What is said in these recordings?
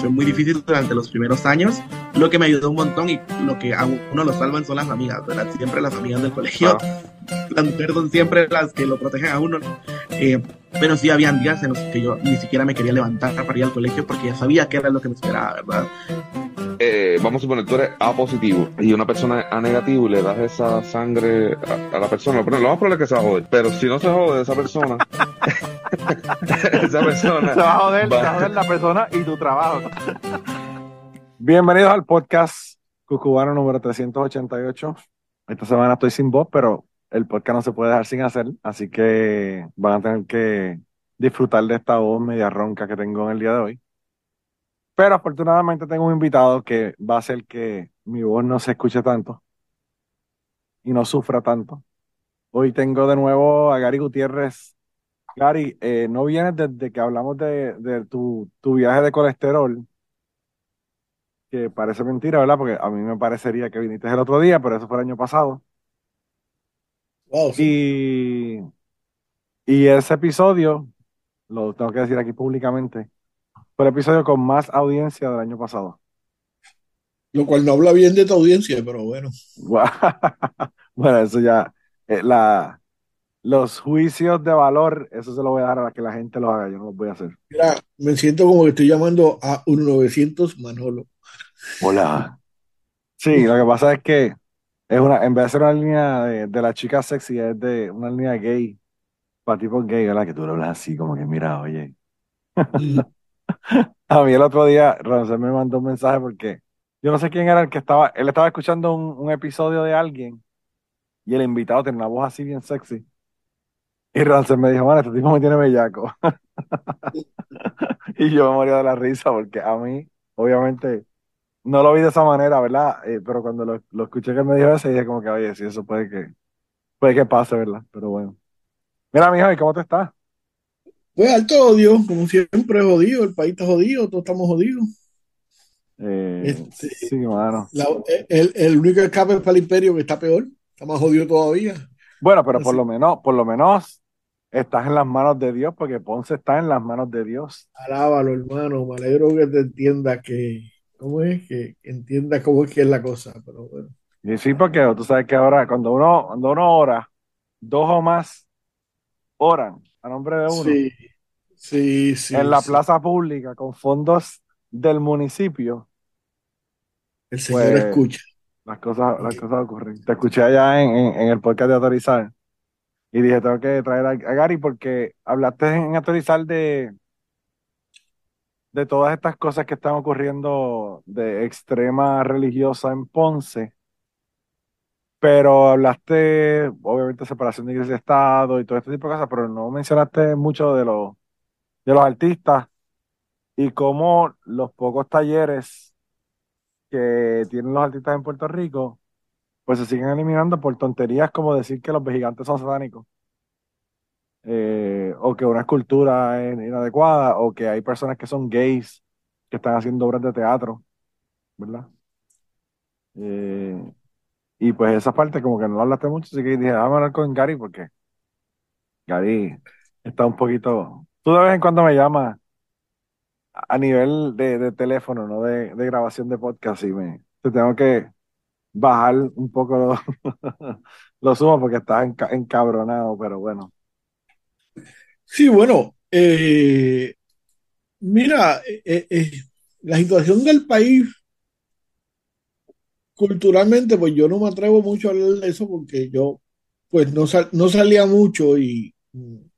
fue muy difícil durante los primeros años, lo que me ayudó un montón y lo que a uno lo salvan son las amigas, ¿verdad? Siempre las amigas del colegio, las mujeres son siempre las que lo protegen a uno, eh, pero sí habían días en los que yo ni siquiera me quería levantar para ir al colegio porque ya sabía que era lo que me esperaba, ¿verdad? Eh, vamos a suponer, tú eres A positivo y una persona A negativo y le das esa sangre a, la persona, pero lo más probable es que se va a joder. Pero si no se jode esa persona, esa persona. Se va a joder, se va a joder la persona y tu trabajo. Bienvenidos al podcast Cucubano número 388. Esta semana estoy sin voz, pero el podcast no se puede dejar sin hacer, así que van a tener que disfrutar de esta voz media ronca que tengo en el día de hoy. Pero afortunadamente tengo un invitado que va a hacer que mi voz no se escuche tanto y no sufra tanto. Hoy tengo de nuevo a Gary Gutiérrez. Gary, eh, no vienes desde que hablamos de, tu, viaje de colesterol, que parece mentira, ¿verdad? Porque a mí me parecería que viniste el otro día, pero eso fue el año pasado. y, y ese episodio, lo tengo que decir aquí públicamente, el episodio con más audiencia del año pasado. Lo cual no habla bien de tu audiencia, pero bueno. bueno, eso ya, eh, la, los juicios de valor, eso se lo voy a dar a que la gente lo haga, yo no lo voy a hacer. Mira, me siento como que estoy llamando a un 900 Manolo. Hola. Sí, lo que pasa es que es una, en vez de ser una línea de, la chica sexy, es de una línea gay, para tipo gay, ¿verdad? Que tú lo hablas así, como que mira, oye. A mí el otro día, Ronce me mandó un mensaje porque yo no sé quién era el que estaba, él estaba escuchando un, episodio de alguien y el invitado tenía una voz así bien sexy. Y Ronce me dijo, man, este tipo me tiene bellaco. y yo me moría de la risa porque a mí, obviamente, no lo vi de esa manera, ¿verdad? Eh, pero cuando lo, escuché que me dijo eso, dije como que, oye, sí, eso puede que, puede que pase, ¿verdad? Pero bueno. Mira, mijo, ¿y cómo te estás? Pues alto odio, como siempre, jodido, el país está jodido, todos estamos jodidos. Eh, este, sí, mano. el, el, único escape es para el imperio que está peor, está más jodido todavía. Bueno, pero por lo menos, por lo menos estás en las manos de Dios, porque Ponce está en las manos de Dios. Alábalo, hermano, me alegro que te entienda que, ¿cómo es? Que entienda cómo es que es la cosa, pero bueno. Y sí, porque tú sabes que ahora, cuando uno, cuando uno ora, dos o más oran a nombre de uno. Sí, sí, sí. En la plaza pública, con fondos del municipio. El Señor pues, escucha. Las cosas, las cosas ocurren. Te escuché allá en, en, el podcast de Autorizar. Y dije, tengo que traer a, Gary porque hablaste en Autorizar de, de todas estas cosas que están ocurriendo de extrema religiosa en Ponce pero hablaste, obviamente, separación de iglesia y Estado y todo este tipo de cosas, pero no mencionaste mucho de los, de los artistas y cómo los pocos talleres que tienen los artistas en Puerto Rico, pues se siguen eliminando por tonterías como decir que los gigantes son satánicos. Eh, o que una escultura es inadecuada, o que hay personas que son gays que están haciendo obras de teatro, ¿verdad? Eh, y pues esa parte como que no hablaste mucho, así que dije, vamos a hablar con Gary porque Gary está un poquito... Tú de vez en cuando me llamas a nivel de, teléfono, no de, grabación de podcast, y me te tengo que bajar un poco los lo sumo porque estás encabronado, pero bueno. Sí, bueno, eh, mira, eh, eh, la situación del país culturalmente, pues yo no me atrevo mucho a hablar de eso porque yo, pues no, no salía mucho y mm,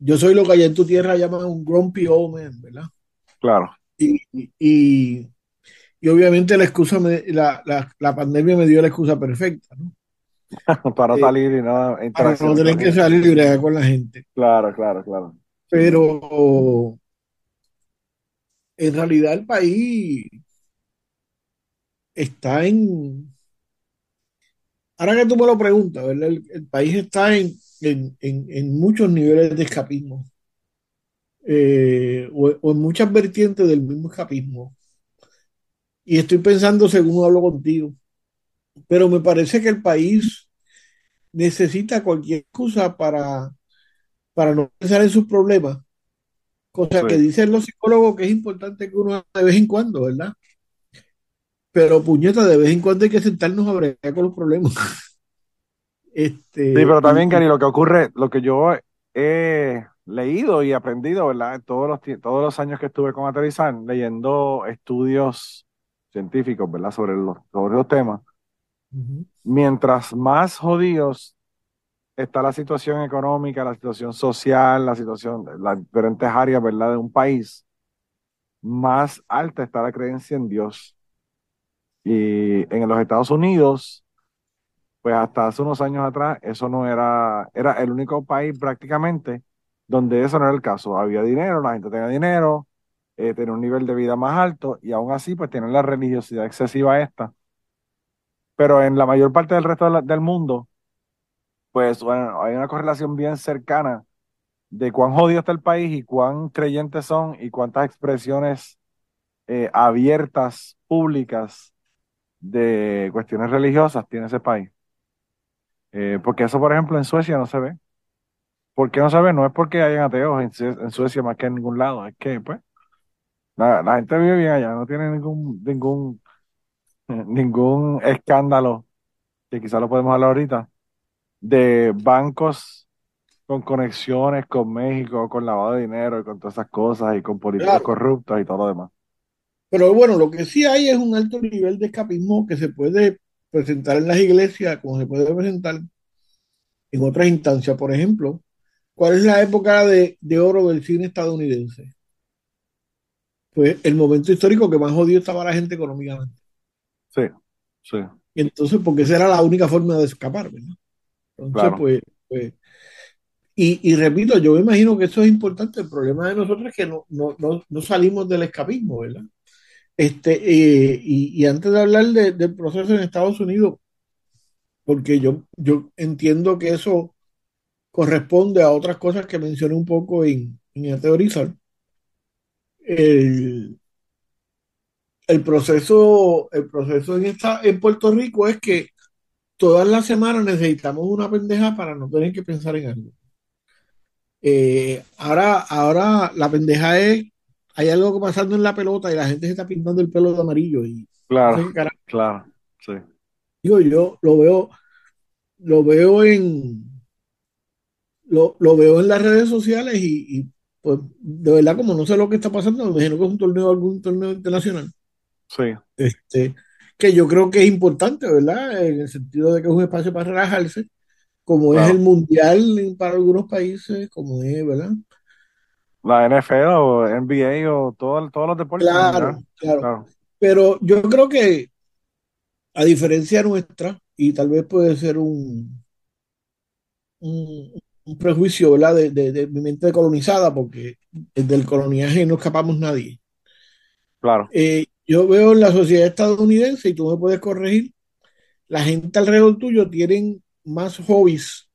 yo soy lo que allá en tu tierra llaman un grumpy old man, ¿verdad? Claro. Y, y, y obviamente la excusa, la, la, la, pandemia me dio la excusa perfecta, ¿no? para eh, salir y no Para no tener que salir y bregar con la gente. Claro, claro, claro. Pero en realidad el país está en... Ahora que tú me lo preguntas, El, país está en, en, muchos niveles de escapismo. Eh, o, en muchas vertientes del mismo escapismo. Y estoy pensando según hablo contigo. Pero me parece que el país necesita cualquier excusa para, para no pensar en sus problemas Cosa Sí. que dicen los psicólogos que es importante que uno de vez en cuando, ¿verdad? Pero puñeta, de vez en cuando hay que sentarnos a bregar con los problemas. Este, Sí, pero también, Gary, lo que ocurre, lo que yo he leído y aprendido, ¿verdad? Todos los, todos los años que estuve con Aterrizar, leyendo estudios científicos, ¿verdad? Sobre los, sobre los temas, Ujú. mientras más jodidos está la situación económica, la situación social, la situación, las diferentes áreas, ¿verdad? De un país, más alta está la creencia en Dios. Y en los Estados Unidos, pues hasta hace unos años atrás, eso no era, era el único país prácticamente donde eso no era el caso. Había dinero, la gente tenía dinero, eh, tenía un nivel de vida más alto y aún así pues tienen la religiosidad excesiva esta. Pero en la mayor parte del resto del mundo, pues bueno, hay una correlación bien cercana de cuán jodido está el país y cuán creyentes son y cuántas expresiones eh, abiertas, públicas de cuestiones religiosas tiene ese país. Eh, porque eso, por ejemplo, en Suecia no se ve. ¿Por qué no se ve? No es porque hayan ateos en, Sue- en Suecia más que en ningún lado, es que, pues, la, la gente vive bien allá, no tiene ningún, ningún, ningún escándalo, que quizás lo podemos hablar ahorita, de bancos con conexiones con México, con lavado de dinero y con todas esas cosas, y con políticos Claro. corruptos y todo lo demás. Pero bueno, lo que sí hay es un alto nivel de escapismo que se puede presentar en las iglesias, como se puede presentar en otras instancias. Por ejemplo, ¿cuál es la época de, de oro del cine estadounidense? Pues el momento histórico que más jodido estaba la gente económicamente. Sí, sí, Y entonces, porque esa era la única forma de escapar, ¿verdad? Entonces, Claro. pues, pues, y, y repito, yo me imagino que eso es importante. El problema de nosotros es que no, no, no, no salimos del escapismo, ¿verdad? Este, eh, y, y antes de hablar de- del proceso en Estados Unidos, porque yo, yo entiendo que eso corresponde a otras cosas que mencioné un poco en, en. El, el proceso, el proceso en, esta, en Puerto Rico es que todas las semanas necesitamos una pendeja para no tener que pensar en algo. Eh, ahora, ahora la pendeja es, hay algo pasando en la pelota y la gente se está pintando el pelo de amarillo y no sé claro, claro, sí, Digo, yo lo veo, lo veo en, lo, lo veo en las redes sociales y, y, pues de verdad como no sé lo que está pasando, me imagino que es un torneo, algún torneo internacional, sí, este, que yo creo que es importante, ¿verdad? En el sentido de que es un espacio para relajarse, como es el mundial para algunos países, como es, ¿verdad? La NFL o NBA o todo, todos los deportes Claro, claro. Claro, Pero yo creo que a diferencia nuestra, y tal vez puede ser un, un, un prejuicio, ¿verdad? De, de, de mi mente colonizada, porque del coloniaje no escapamos nadie. claro, Eh, yo veo en la sociedad estadounidense, y tú me puedes corregir, la gente alrededor tuyo tienen más hobbies,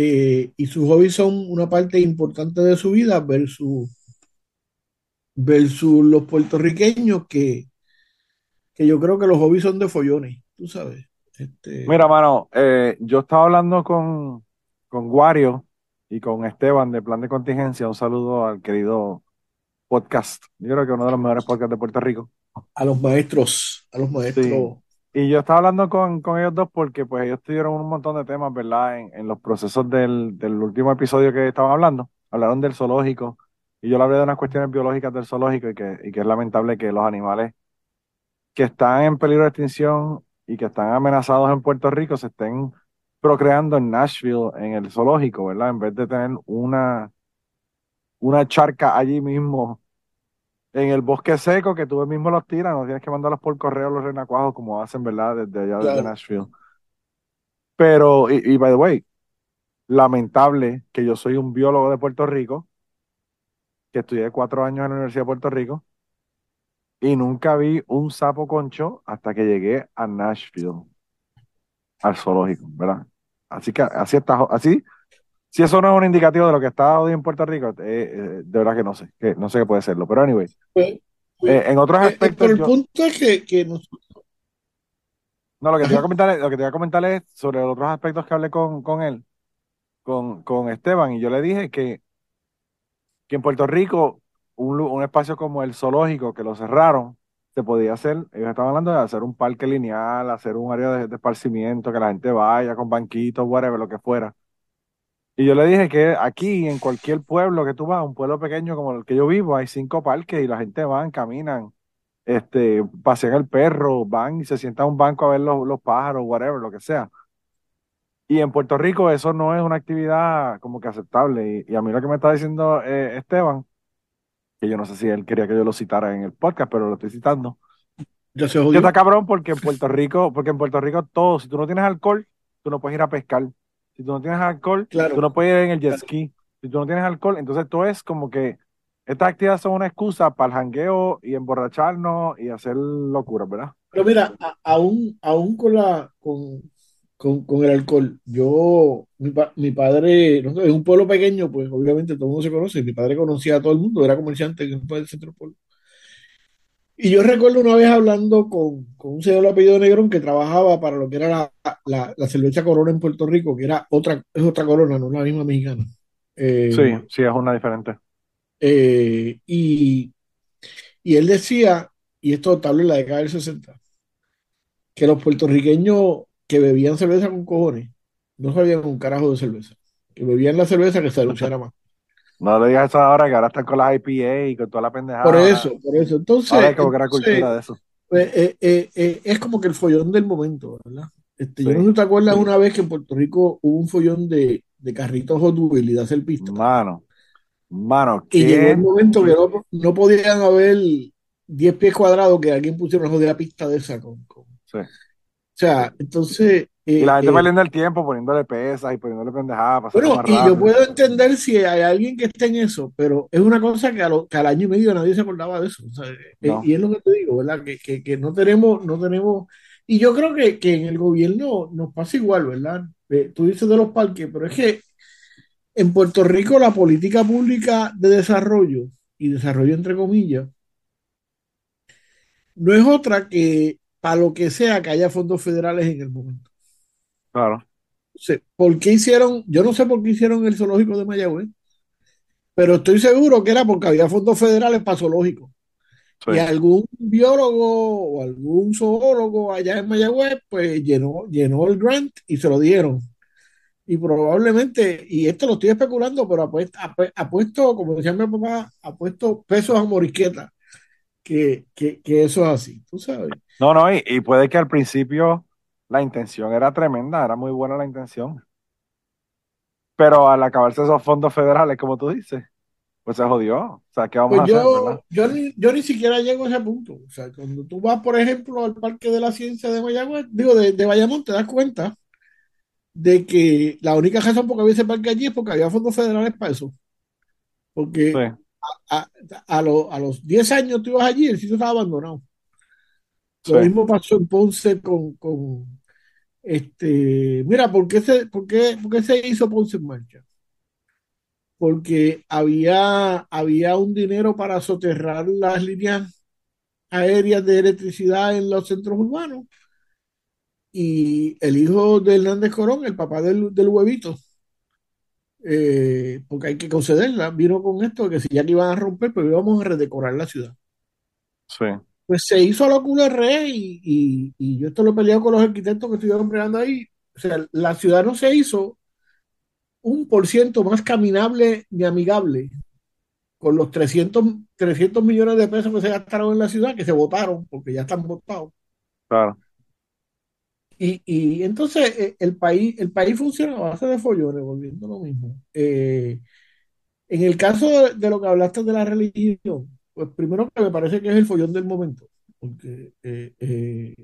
eh, y sus hobbies son una parte importante de su vida versus, versus los puertorriqueños que, que yo creo que los hobbies son de follones, tú sabes. Este, Mira, mano, eh, yo estaba hablando con, con Wario y con Esteban de Plan de Contingencia. Un saludo al querido podcast. Yo creo que uno de los mejores podcasts de Puerto Rico. a los maestros, a los maestros. Sí. Y yo estaba hablando con, con ellos dos porque pues ellos tuvieron un montón de temas, ¿verdad? En, en los procesos del, del último episodio que estaban hablando. Hablaron del zoológico y yo le hablé de unas cuestiones biológicas del zoológico y que, y que es lamentable que los animales que están en peligro de extinción y que están amenazados en Puerto Rico se estén procreando en Nashville, en el zoológico, ¿verdad? En vez de tener una, una charca allí mismo en el bosque seco que tú mismo los tiras, no tienes que mandarlos por correo a los renacuajos como hacen, ¿verdad? Desde allá, Claro. Nashville. Pero, y, y by the way, lamentable que yo soy un biólogo de Puerto Rico, que estudié cuatro años en la Universidad de Puerto Rico, y nunca vi un sapo concho hasta que llegué a Nashville, al zoológico, ¿verdad? Así que así está, así, si eso no es un indicativo de lo que está hoy en Puerto Rico, eh, eh, de verdad que no sé, que no sé qué puede serlo. Pero anyway, Pues, pues, eh, en otros eh, eh, aspectos, pero el yo- punto es que, que nosotros, no, lo que te iba a comentar es, lo que te iba a comentar es sobre los otros aspectos que hablé con, con él, con, con Esteban, y yo le dije que que en Puerto Rico, un, un espacio como el zoológico, que lo cerraron, se podía hacer, ellos estaban hablando de hacer un parque lineal, hacer un área de, de esparcimiento, que la gente vaya con banquitos, whatever, lo que fuera. Y yo le dije que aquí, en cualquier pueblo que tú vas, un pueblo pequeño como el que yo vivo, hay cinco parques y la gente van, caminan, este, pasean el perro, van y se sientan a un banco a ver los, los pájaros, whatever, lo que sea. Y en Puerto Rico eso no es una actividad como que aceptable. Y, y a mí lo que me está diciendo eh, Esteban, que yo no sé si él quería que yo lo citara en el podcast, pero lo estoy citando. Se Que jodió. está cabrón porque en Puerto Rico, porque en Puerto Rico todo, si tú no tienes alcohol, tú no puedes ir a pescar. Si tú no tienes alcohol, Claro. tú no puedes ir en el jet Claro. ski. Si tú no tienes alcohol, entonces todo es como que estas actividades son una excusa para el jangueo y emborracharnos y hacer locuras, ¿verdad? Pero mira, a- aún, aún con la con, con, con el alcohol, yo, mi, pa- mi padre, no sé, es un pueblo pequeño, pues obviamente todo el mundo se conoce, mi padre conocía a todo el mundo, era comerciante en el centro del pueblo. Y yo recuerdo una vez hablando con, con un señor de apellido Negrón que trabajaba para lo que era la, la, la cerveza Corona en Puerto Rico, que era otra, es otra Corona, no la misma mexicana. Eh, Sí, sí, es una diferente. eh, y, y él decía, y esto tal vez en la década del 60, que los puertorriqueños que bebían cerveza con cojones no sabían un carajo de cerveza. Que bebían la cerveza que se anunciara más. No le digas eso ahora que ahora están con las IPA y con toda la pendejada. Por eso, por eso. Entonces, Ahora hay como que cultura de eso. pues, eh, eh, eh, es como que el follón del momento, ¿verdad? Este, Yo Sí. no sé te acuerdas una vez que en Puerto Rico hubo un follón de, de carritos Hot Wheels y de hacer pista. Mano, mano, Y llegó el momento que no, no podían haber 10 pies cuadrados que alguien pusiera una jodida pista de esa. Con, con- Sí. O sea, entonces. Y eh, la gente eh, perdiendo el tiempo poniéndole pesas y poniéndole pendejadas bueno, y yo puedo entender si hay alguien que esté en eso, pero es una cosa que, a lo- que al año y medio nadie se acordaba de eso. o sea, eh, y es lo que te digo, ¿verdad? Que, que, que no tenemos, no tenemos. Y yo creo que, que en el gobierno nos pasa igual, ¿verdad? Eh, tú dices de los parques, pero es que en Puerto Rico la política pública de desarrollo, y desarrollo entre comillas, no es otra que para lo que sea que haya fondos federales en el momento. Claro. ¿por qué hicieron? Yo no sé por qué hicieron el zoológico de Mayagüez, pero estoy seguro que era porque había fondos federales para zoológicos. Sí. Y algún biólogo o algún zoólogo allá en Mayagüez, pues llenó, llenó el grant y se lo dieron. Y probablemente, y esto lo estoy especulando, pero apuesto, apuesto como decía mi papá, apuesto pesos a morisqueta, que, que, que eso es así, tú sabes. No, no, y, y puede que al principio la intención era tremenda, era muy buena la intención. Pero al acabarse esos fondos federales, como tú dices, pues se jodió. O sea, ¿qué vamos Pues a hacer, yo, verdad? yo, ni, yo ni siquiera llego a ese punto. O sea, cuando tú vas, por ejemplo, al Parque de la Ciencia de Mayagüez, digo, de, de Bayamón, te das cuenta de que la única razón por que había ese parque allí es porque había fondos federales para eso. Porque Sí, a, a, lo- a los 10 años tú ibas allí y el sitio estaba abandonado. sí, Lo mismo pasó en Ponce con, con este. Mira, ¿por qué se, por qué, por qué se hizo Ponce en marcha? Porque había, había un dinero para soterrar las líneas aéreas de electricidad en los centros urbanos. Y el hijo de Hernández Corón, el papá del, del huevito, eh, porque hay que concederla, vino con esto que si ya que iban a romper, pues íbamos a redecorar la ciudad. sí. Pues se hizo a culo de rey y, y, y yo esto lo he peleado con los arquitectos que estuvieron peleando ahí. O sea, la ciudad no se hizo un por ciento más caminable ni amigable con los 300, 300 millones de pesos que se gastaron en la ciudad, que se votaron porque ya están votados. Claro. Y, y entonces eh, el país, el país funciona a base de follones, volviendo a lo mismo. Eh, en el caso de, lo que hablaste de la religión, pues primero que me parece que es el follón del momento, porque eh,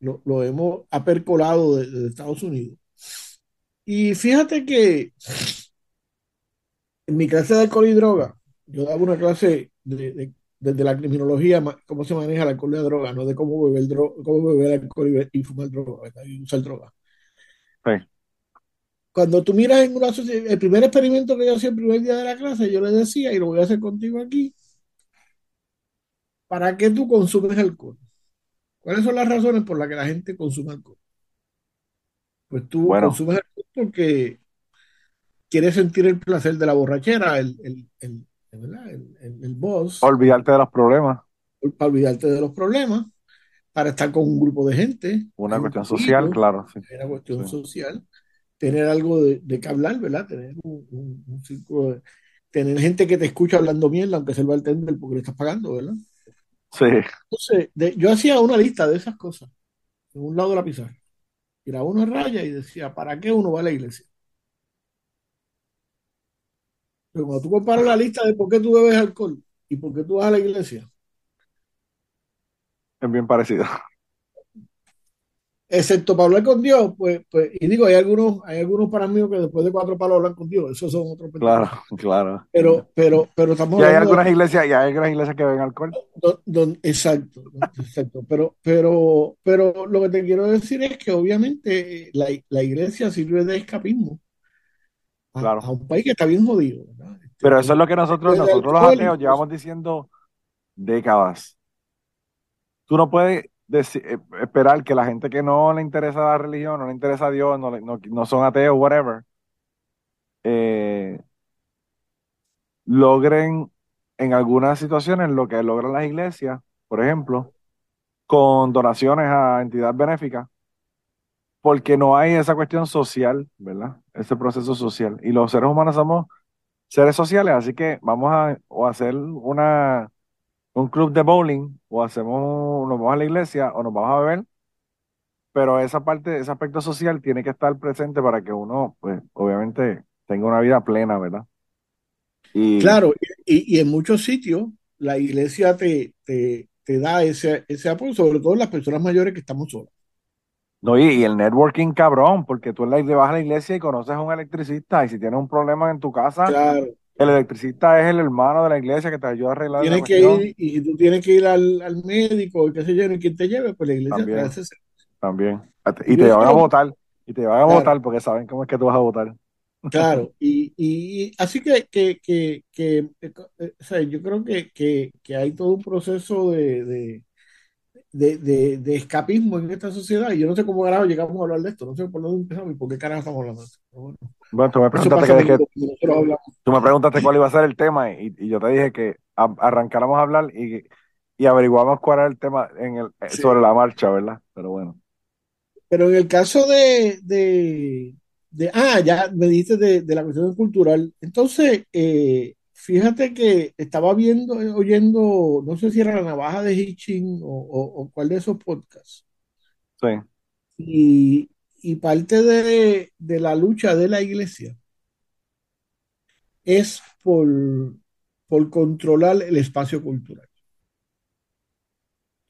lo, lo hemos apercolado de, de Estados Unidos. Y fíjate que en mi clase de alcohol y droga, yo daba una clase de- desde la criminología, cómo se maneja el alcohol y la droga, no de cómo beber, dro- cómo beber alcohol y, fumar droga, ¿verdad? Y usar droga. Sí. Cuando tú miras en una sociedad, el primer experimento que yo hacía el primer día de la clase, yo le decía, y lo voy a hacer contigo aquí, ¿para qué tú consumes alcohol? ¿Cuáles son las razones por las que la gente consume alcohol? Pues tú Bueno. consumes alcohol porque quieres sentir el placer de la borrachera, el, el- el- ¿verdad? El, el, el boss. Olvidarte de los problemas. Para olvidarte de los problemas, para estar con un grupo de gente. Una cuestión social, claro. Sí. Una cuestión sí. social. Tener algo de, de qué hablar, ¿verdad? Tener un, un, un círculo de, tener gente que te escucha hablando mierda, aunque sea el bartender, porque le estás pagando, ¿verdad? Sí. Entonces, de, yo hacía una lista de esas cosas en un lado de la pizarra. Tiraba una raya y decía, ¿para qué uno va a la iglesia? Pero cuando tú comparas la lista de por qué tú bebes alcohol y por qué tú vas a la iglesia, es bien parecido. Excepto para hablar con Dios, pues, pues y digo, hay algunos, hay algunos para mí que después de cuatro palos hablan con Dios, esos son otros Claro, claro. Pero, pero, pero estamos y hay algunas de... iglesias, y hay algunas iglesias que beben alcohol. Don, don, exacto, exacto. Pero, pero, pero lo que te quiero decir es que obviamente la, la iglesia sirve de escapismo a, Claro. a un país que está bien jodido. ¿verdad? Este, Pero eso es lo que nosotros, nosotros los ateos llevamos diciendo décadas. Tú no puedes deci- eh, esperar que la gente que no le interesa la religión, no le interesa a Dios, no, le- no, no son ateos, whatever, eh, logren en algunas situaciones lo que logran las iglesias, por ejemplo, con donaciones a entidades benéficas, porque no hay esa cuestión social, ¿verdad? Ese proceso social. Y los seres humanos somos seres sociales, así que vamos a o hacer una, un club de bowling, o hacemos, nos vamos a la iglesia, o nos vamos a beber, pero esa parte, ese aspecto social tiene que estar presente para que uno, pues, obviamente, tenga una vida plena, ¿verdad? Claro, y, y en muchos sitios la iglesia te, te, te da ese, ese apoyo, sobre todo las personas mayores que estamos solas. No, y, y el networking cabrón, porque tú le vas a la iglesia y conoces a un electricista, y si tienes un problema en tu casa, Claro, el electricista es el hermano de la iglesia que te ayuda a arreglar la tienes que ir, y tú tienes que ir al, al médico, y qué sé yo, y quien te lleve, pues la iglesia te También. hace ese- También. Y te van a votar. Y te van a Claro. votar porque saben cómo es que tú vas a votar. Claro, y, y, y así que, que, que, que, eh, o sea, yo creo que, que, que hay todo un proceso de, de, de, de, de escapismo en esta sociedad, y yo no sé cómo carajo llegamos a hablar de esto, no sé por dónde empezamos y por qué carajo estamos hablando de esto. Bueno, Bueno, tú me preguntaste, que, tú me preguntaste cuál iba a ser el tema y, y yo te dije que a- arrancáramos a hablar y, y averiguamos cuál era el tema en el, eh, Sí. sobre la marcha, ¿verdad? Pero bueno. Pero en el caso de, de, de- ah, ya me dijiste de, de la cuestión cultural. Entonces, eh, fíjate que estaba viendo, eh, oyendo, no sé si era la navaja de Hitching o, o, o cuál de esos podcasts. Sí. Y, y parte de, de la lucha de la iglesia es por, por controlar el espacio cultural.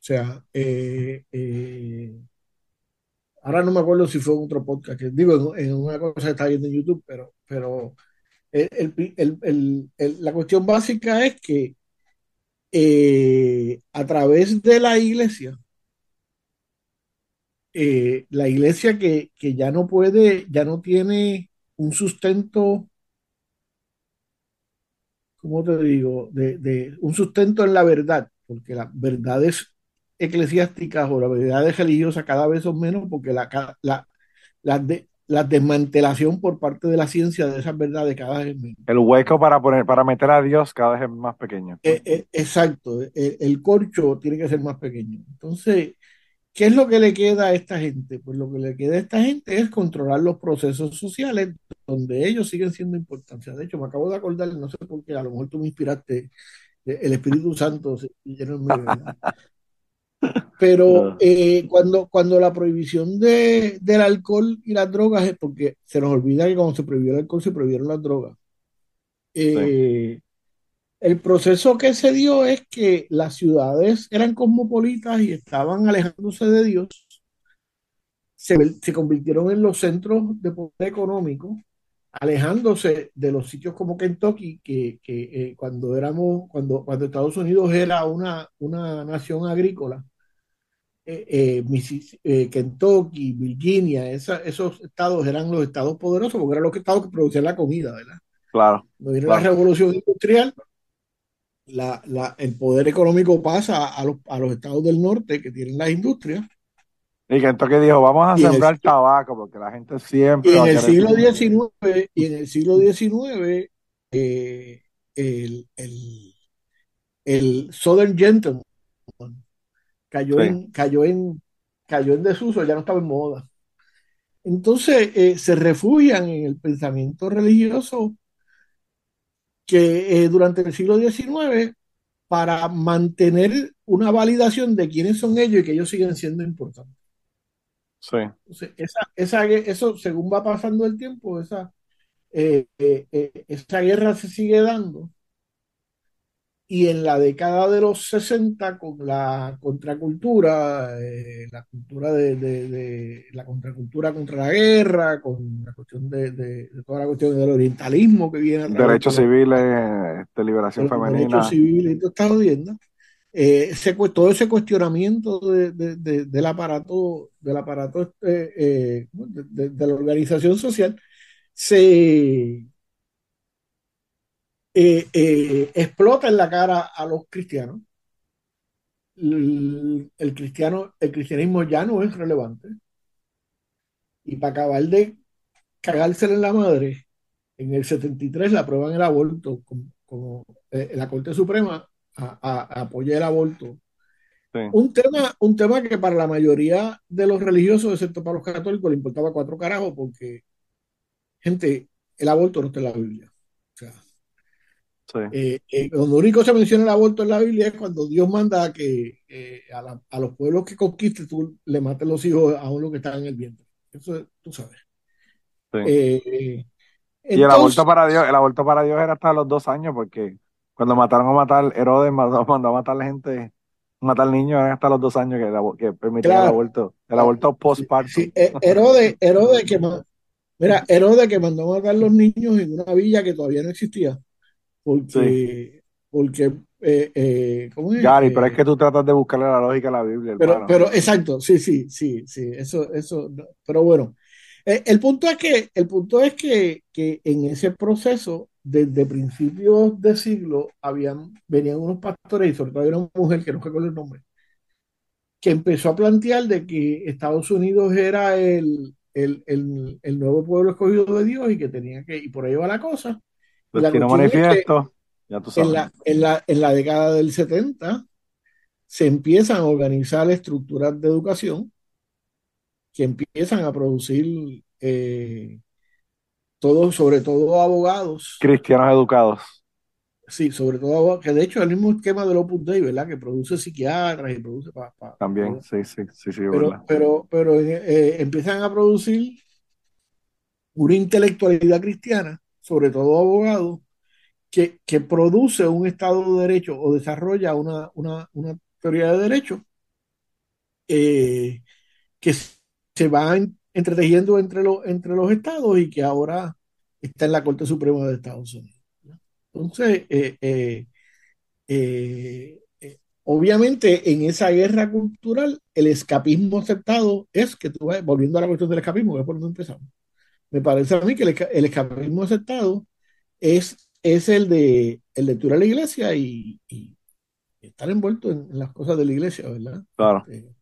O sea, eh, eh, ahora no me acuerdo si fue en otro podcast, que digo, en, en una cosa que está viendo en YouTube, pero, pero la cuestión básica es que eh, a través de la iglesia, eh, la iglesia que, que ya no puede, ya no tiene un sustento, ¿cómo te digo? De, un sustento en la verdad, porque las verdades eclesiásticas o las verdades religiosas cada vez son menos, porque la, la, la, de- la desmantelación por parte de la ciencia de esas verdades cada vez es menos. El hueco para poner, para meter a Dios cada vez es más pequeño. Eh, eh, exacto, el, el corcho tiene que ser más pequeño. Entonces, ¿qué es lo que le queda a esta gente? Pues lo que le queda a esta gente es controlar los procesos sociales donde ellos siguen siendo importantes. De hecho, me acabo de acordar, no sé por qué, a lo mejor tú me inspiraste, eh, el Espíritu Santo se llenó en mí. Pero Ah. eh, cuando, cuando la prohibición de, del alcohol y las drogas es porque se nos olvida que cuando se prohibió el alcohol se prohibieron las drogas. Eh, el proceso que se dio es que las ciudades eran cosmopolitas y estaban alejándose de Dios, se, se convirtieron en los centros de poder económico, alejándose de los sitios como Kentucky, que, que eh, cuando éramos, cuando, cuando Estados Unidos era una, una nación agrícola, eh, eh, eh, Kentucky, Virginia, esa- esos estados eran los estados poderosos porque eran los estados que producían la comida, ¿verdad? Claro. Cuando viene Claro. la revolución industrial, la, la- el poder económico pasa a los, a los estados del norte que tienen las industrias. Y entonces dijo, vamos a Y en el- sembrar tabaco porque la gente siempre Y en el siglo. XIX, y en el siglo XIX, eh, el, el, el Southern Gentleman cayó, Sí. en, cayó, en, cayó en desuso, ya no estaba en moda. Entonces eh, se refugian en el pensamiento religioso que eh, durante el siglo XIX para mantener una validación de quiénes son ellos y que ellos siguen siendo importantes. Sí. Entonces, esa, esa, eso, según va pasando el tiempo, esa, eh, esa guerra se sigue dando. Y en la década de los 60, con la contracultura, eh, la cultura de, de, de, la contracultura contra la guerra, con la cuestión de, de, toda la cuestión del orientalismo que viene Derechos civiles, este, liberación de los femenina. derechos civiles y toda esta jodienda, eh, ese todo ese cuestionamiento de- de- de- del aparato, del aparato eh, eh, de- de la organización social se eh, eh, explota en la cara a los cristianos. El, el cristiano, el cristianismo ya no es relevante. Y para acabar de cagársela en la madre, en el 73 la aprueban el aborto como, como, eh, la Corte Suprema a- a- apoya el aborto. Sí. Un tema, un tema que para la mayoría de los religiosos, excepto para los católicos, le importaba cuatro carajos porque, gente, el aborto no está en la Biblia. Sí. eh, eh, donde único se menciona el aborto en la Biblia es cuando Dios manda que eh, a, la- a los pueblos que conquistes tú le mates los hijos a uno que está en el vientre. Eso tú sabes. Sí. Eh, Y el aborto para Dios, el aborto para Dios era hasta los dos años, porque cuando mataron a matar, Herodes mandó, mandó a matar a la gente, matar niños, eran hasta los dos años que, que permitía el aborto, el aborto postparto. Sí, Herodes, Herodes que mira, Herodes que mandó a matar los niños en una villa que todavía no existía. Porque, porque eh, eh, ¿cómo es? Gary, Eh, pero es que tú tratas de buscarle la lógica a la Biblia, Pero, hermano. pero exacto, sí, sí, sí, sí, eso, eso, pero bueno, Eh, el punto es que, el punto es que, que en ese proceso, desde principios de siglo, habían, venían unos pastores, y sobre todo había una mujer que no recuerdo el nombre, que empezó a plantear de que Estados Unidos era el, el, el, el nuevo pueblo escogido de Dios y que tenía que, y por ahí va la cosa. Destino manifiesto, ya tú en la, en la, en la década del 70 se empiezan a organizar estructuras de educación que empiezan a producir eh, todos, sobre todo abogados, Cristianos educados. sí, sobre todo abogados, que de hecho es el mismo esquema del Opus Dei, ¿verdad? Que produce psiquiatras y produce pa- pa- También, sí, sí, sí, sí, pero, verdad. pero, pero eh, empiezan a producir una intelectualidad cristiana, sobre todo abogados, que, que produce un Estado de Derecho o desarrolla una, una, una teoría de derecho eh, que se va en- entretejiendo entre, los entre los estados y que ahora está en la Corte Suprema de Estados Unidos. Entonces, eh, eh, obviamente en esa guerra cultural, el escapismo aceptado es que tú vas, volviendo a la cuestión del escapismo, que es por donde empezamos, me parece a mí que el, el escapismo aceptado es, es el de el de ir a la iglesia y, y estar envuelto en, en las cosas de la iglesia, ¿verdad? Claro. Este,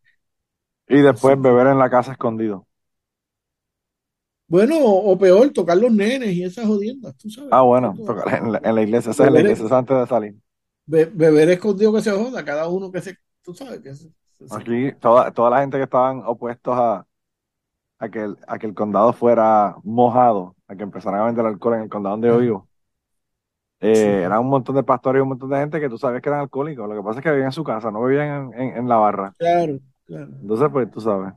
Y después beber en la casa escondido. bueno, o, o peor, tocar los nenes y esas jodiendas, tú sabes. Ah, bueno, tocar en la, en la iglesia, esa es la iglesia, es antes de salir. be- beber escondido que se joda, cada uno que se, tú sabes que se, se- se- Aquí, toda, toda la gente que estaban opuestos a, a, que el, a que el condado fuera mojado, a que empezaran a vender alcohol en el condado donde yo vivo, eh, Sí. eran un montón de pastores y un montón de gente que tú sabías que eran alcohólicos. Lo que pasa es que vivían en su casa, no vivían en, en- en la barra. Claro, claro. Entonces, pues tú sabes.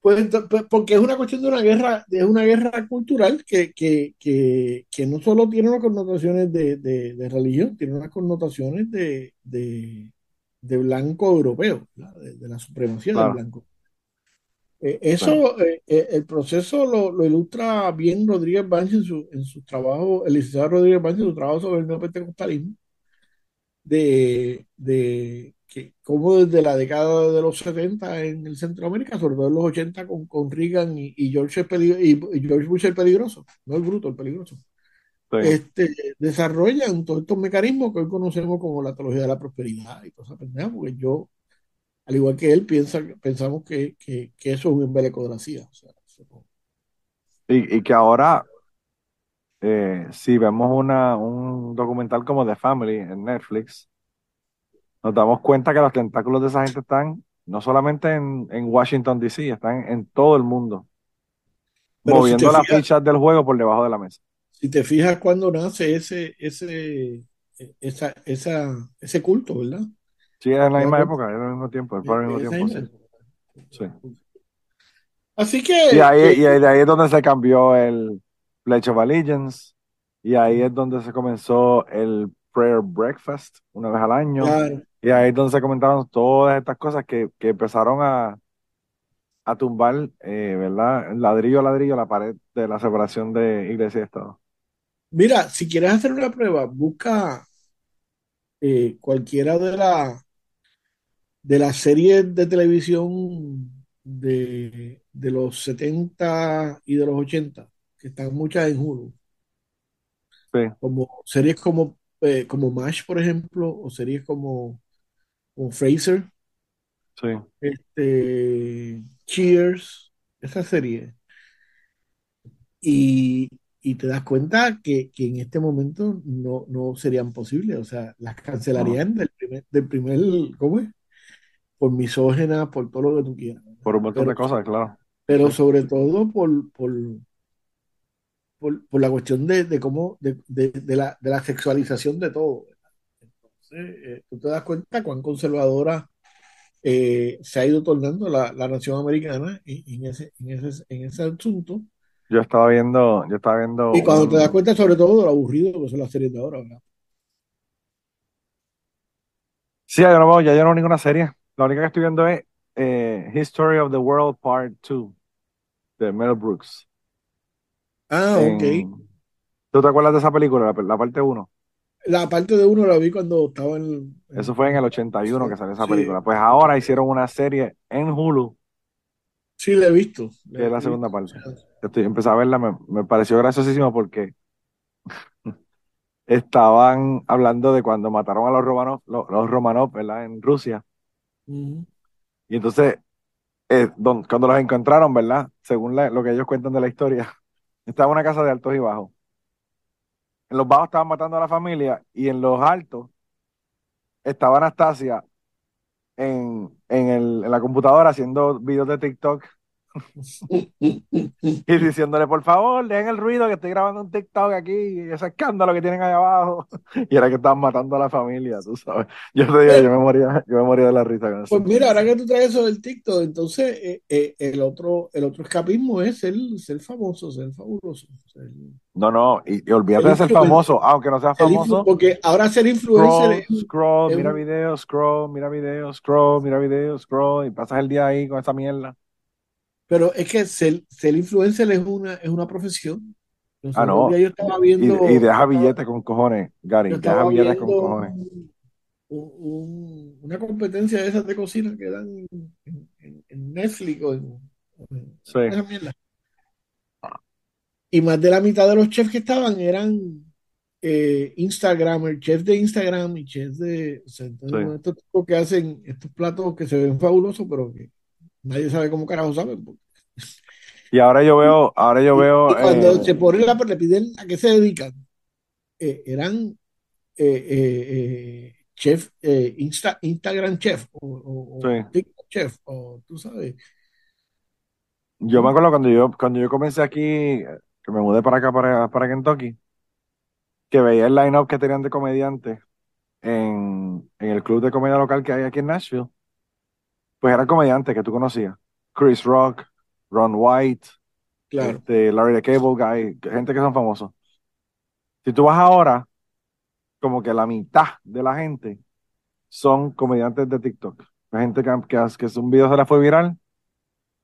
Pues, pues, porque es una cuestión de una guerra, es una guerra cultural que, que, que, que no solo tiene unas connotaciones de, de, de religión, tiene unas connotaciones de, de, de blanco europeo, de, de la supremacía Claro. del blanco. Eh, eso, eh, eh, el proceso lo, lo ilustra bien Rodríguez Vance en su, en su trabajo, el licenciado Rodríguez Vance en su trabajo sobre el neopentecostalismo, de, de que cómo desde la década de los 70 en el Centroamérica, sobre todo en los 80 con, con Reagan y, y George, el y, George Bush el peligroso, no el bruto, el peligroso, Sí. este, desarrollan todos estos mecanismos que hoy conocemos como la teología de la prosperidad y toda esa pendeja, porque yo, al igual que él, piensa, pensamos que, que, que eso es un embeleco de la CIA. O sea, eso Y, y que ahora eh, si vemos una, un documental como The Family en Netflix, nos damos cuenta que los tentáculos de esa gente están no solamente en, en Washington, D.C., están en todo el mundo, Pero moviendo las fijas- fichas del juego por debajo de la mesa. Si te fijas cuando nace ese, ese, esa, esa, ese culto, ¿verdad? Sí, es en la misma época, es al mismo tiempo, el mismo tiempo, sí. Sí. Así que, Y ahí, que- y ahí- de ahí es donde se cambió el Pledge of Allegiance, y ahí es donde se comenzó el Prayer Breakfast una vez al año, claro, y ahí es donde se comentaron todas estas cosas que, que empezaron a, a tumbar, eh, ¿verdad? Ladrillo a ladrillo la pared de la separación de iglesia y Estado. mira, si quieres hacer una prueba, busca eh, cualquiera de la de las series de televisión de, de los 70 y de los 80, que están muchas en Hulu, Sí, como series como, eh, como MASH, por ejemplo, o series como, como Fraser, sí. este, Cheers, esa serie. Y, y te das cuenta que, que en este momento no, no serían posibles, o sea, las cancelarían del primer, del primer, ¿cómo es? Por misógena, por todo lo que tú quieras. Por un montón de cosas, claro. pero sobre todo por, por, por, por la cuestión de, de cómo, de, de, de la, de la sexualización de todo. Entonces, eh, tú te das cuenta cuán conservadora eh, se ha ido tornando la, la nación americana en, en ese, en, ese, en ese asunto. Yo estaba viendo, yo estaba viendo Y cuando te das cuenta, sobre todo, de lo aburrido que son las series de ahora, ¿verdad? Sí, yo no ya yo no ninguna serie. La única que estoy viendo es eh, History of the World Part 2 de Mel Brooks. Ah, ok. En- ¿Tú te acuerdas de esa película, la, la parte 1? La parte de uno la vi cuando estaba en... Eso en- fue en el 81 que salió esa Sí, película. Pues ahora hicieron una serie en Hulu, sí, la he visto. que es la segunda parte. Estoy, empecé a verla, me, me pareció graciosísimo porque estaban hablando de cuando mataron a los Romanov, los, los Romanov, ¿verdad? En Rusia. Y entonces, eh, cuando los encontraron, ¿verdad? Según lo que ellos cuentan de la historia, estaba en una casa de altos y bajos. En los bajos estaban matando a la familia y en los altos estaba Anastasia en, en, el, en la computadora haciendo videos de TikTok y diciéndole, por favor, dejen el ruido que estoy grabando un TikTok aquí, ese escándalo que tienen ahí abajo. Y era que estaban matando a la familia, tú sabes. Yo te digo, yo me moría, yo me moría de la risa con eso. Pues mira, ahora que tú traes eso del TikTok, entonces eh, eh, el otro, el otro escapismo es ser, ser famoso, ser fabuloso. ser- No, no, y, y olvídate El de ser famoso, aunque no seas el famoso. porque ahora ser influencer Scroll, es, scroll, es mira un- videos, scroll, mira videos, scroll, mira videos, scroll, y pasas el día ahí con esa mierda. Pero es que ser, ser influencer es una, es una profesión. Los Ah, no, yo estaba y, viendo, y deja billetes con cojones, Gary, deja billetes con cojones. un- un- un- una competencia de esas de cocina que dan en, en- en Netflix o en, Sí, esa mierda. Y más de la mitad de los chefs que estaban eran eh, Instagramers, chefs de Instagram y chefs de... O sea, entonces, sí. estos tipos que hacen estos platos que se ven fabulosos, pero que nadie sabe cómo carajo saben. porque- Y ahora yo veo, ahora yo veo, y cuando se eh, ponen la, le piden a qué se dedican, eh, eran eh, eh, eh, chef, eh, Insta, Instagram chef o, o- o sí. TikTok chef, o tú sabes. Yo me acuerdo cuando yo, cuando yo comencé aquí, que me mudé para acá, para, para Kentucky, que veía el line-up que tenían de comediantes en, en el club de comedia local que hay aquí en Nashville. Pues eran comediantes que tú conocías. Chris Rock, Ron White, Claro. este, Larry the Cable Guy, gente que son famosos. Si tú vas ahora, como que la mitad de la gente son comediantes de TikTok. La gente que, que, que un video se la fue viral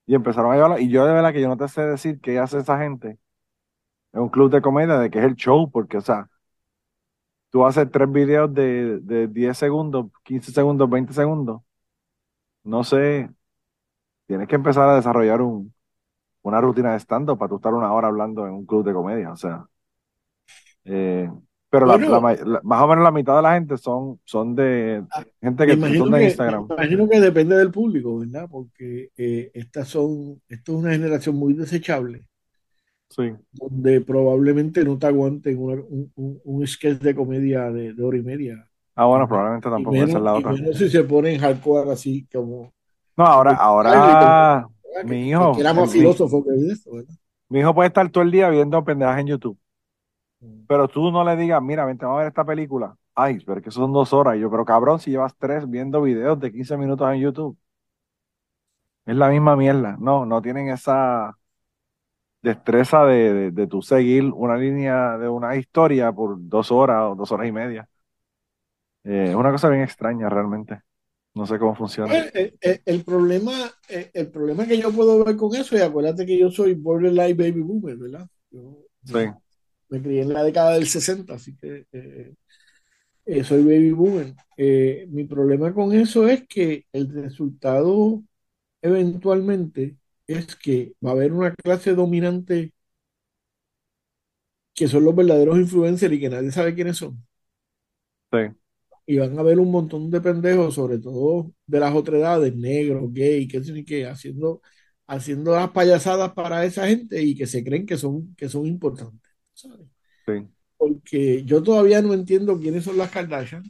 y empezaron a llevarlo. Y yo de verdad que yo no te sé decir qué hace esa gente en un club de comedia, de que es el show, porque, o sea, tú haces tres videos de, de 10 segundos, 15 segundos, 20 segundos. No sé, tienes que empezar a desarrollar un, una rutina de stand-up para tú estar una hora hablando en un club de comedia, o sea. Eh, pero la, Bueno, la ma- la- más o menos la mitad de la gente son, son de gente me que son de que, me Instagram. imagino que depende del público, ¿verdad? Porque eh, estas son, esto es una generación muy desechable Sí. donde probablemente no te aguanten una- un, un, un sketch de comedia de, de hora y media. Ah, bueno, probablemente tampoco esa es la otra. menos si se ponen hardcore así como No, ahora, ahora que, mi que- hijo, que era más mi- filósofo que esto, ¿verdad? mi hijo puede estar todo el día viendo pendejas en YouTube. Pero tú no le digas, mira, vente, vamos a ver esta película. Ay, pero que eso son dos horas. Y yo, pero cabrón, si llevas tres viendo videos de 15 minutos en YouTube. Es la misma mierda. No, no tienen esa destreza de, de, de tú seguir una línea de una historia por dos horas o dos horas y media. Eh, es una cosa bien extraña realmente. No sé cómo funciona. Pues, el, el- el problema, el, el problema que yo puedo ver con eso, y acuérdate que yo soy borderline baby boomer, ¿verdad? Yo, Sí, me crié en la década del 60, así que eh, eh, soy baby boomer. Eh, mi problema con eso es que el resultado eventualmente es que va a haber una clase dominante que son los verdaderos influencers y que nadie sabe quiénes son. sí, Y van a haber un montón de pendejos, sobre todo de las otras edades, negros, gay, qué sé qué, haciendo, haciendo las payasadas para esa gente y que se creen que son, que son importantes. ¿sabes? sí. Porque yo todavía no entiendo quiénes son las Kardashian.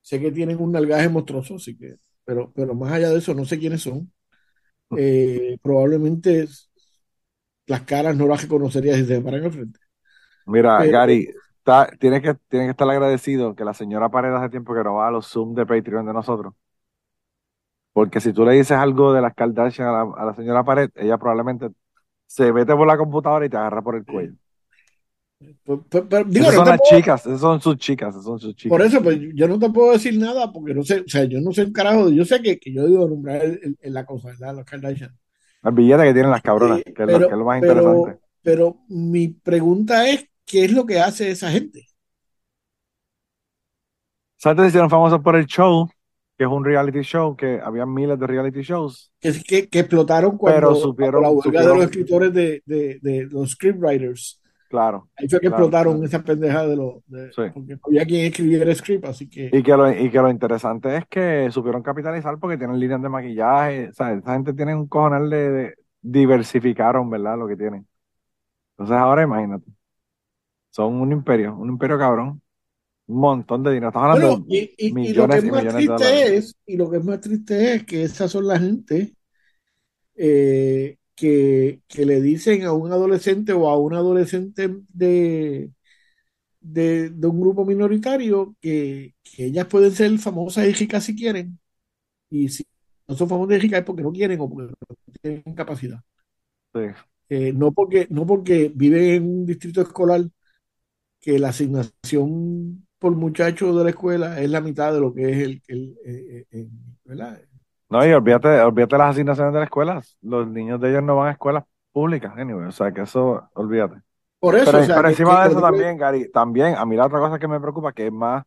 Sé que tienen un nalgaje monstruoso, así que, pero, pero más allá de eso, no sé quiénes son. Eh, probablemente las caras no las reconocería si se paran al frente. Mira, Pero- Gary, está, tienes que, tienes que estar agradecido que la señora Pared hace tiempo que no va a los Zoom de Patreon de nosotros. Porque si tú le dices algo de las Kardashian a la, a la señora Pared, ella probablemente se mete por la computadora y te agarra por el cuello. Pues- pues- pero, digo, Esas no son las puedo- chicas, esas son sus chicas, esas son sus chicas. Por eso, pues yo no te puedo decir nada porque no sé, o sea, yo no sé un carajo, yo sé que, que yo digo nombrar el- la cosa, ¿verdad? Los Kardashian. El billete que tienen las cabronas, que es, lo, pero, que es lo más interesante. pero mi pregunta es, ¿qué es lo que hace esa gente? ¿Sabes? Se hicieron famosos por el show, que es un reality show, que había miles de reality shows. Que, que, que explotaron cuando, Pero supieron- la huelga supieron- de los escritores de, de, de los scriptwriters. Claro. Ahí fue que Claro. explotaron esa pendeja de los... Sí. Porque había quien escribiera el script, así que... Y que, lo, y que lo interesante es que supieron capitalizar porque tienen líneas de maquillaje. O sea, esa gente tiene un cojonal de, de- diversificaron, ¿verdad? Lo que tienen. Entonces ahora imagínate. Son un imperio, un imperio cabrón. Un montón de dinero. Estamos hablando Bueno, y, y- y lo que millones es más millones triste dólares. es, y lo que es más triste es que esas son la gente eh, que, que le dicen a un adolescente o a un adolescente de, de, de un grupo minoritario que, que ellas pueden ser famosas y ricas si quieren, y si no son famosas y ricas es porque no quieren o porque no tienen capacidad. Sí. Eh, no porque, no porque viven en un distrito escolar que la asignación por muchacho de la escuela es la mitad de lo que es el, el- eh, eh, eh, ¿verdad? No, y olvídate, olvídate las asignaciones de las escuelas. Los niños de ellos no van a escuelas públicas, anyway. O sea, que eso, olvídate. Por eso, Pero, o sea, pero que- encima que de eso que- también, Gary, también, a mí la otra cosa que me preocupa, que es más,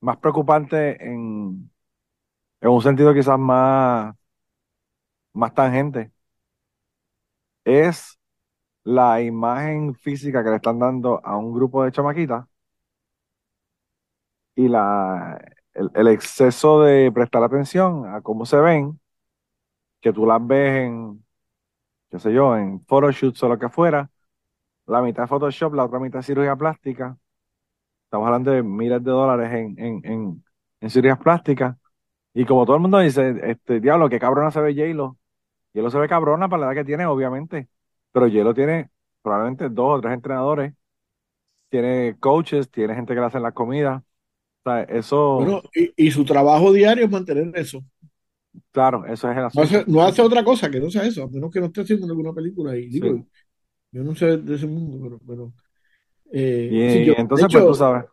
más preocupante en, en un sentido quizás más, más tangente, es la imagen física que le están dando a un grupo de chamaquitas y la, el, exceso de prestar atención a cómo se ven, que tú las ves en, qué sé yo, en photoshoots o lo que fuera, la mitad Photoshop, la otra mitad cirugía plástica. Estamos hablando de miles de dólares en, en, en, en cirugías plásticas. Y como todo el mundo dice, este diablo, qué cabrona se ve J-Lo. J-Lo se ve cabrona para la edad que tiene, obviamente. Pero J-Lo tiene probablemente dos o tres entrenadores. Tiene coaches, tiene gente que le hacen la comida. O sea, eso, bueno, y, y su trabajo diario es mantener eso. claro, eso es el No asunto. hace, no hace otra cosa que no sea eso, a menos que no esté haciendo alguna película. Y digo, Sí. yo no sé de ese mundo, pero, pero eh, Y, sí, yo- de entonces, hecho, pues tú sabes.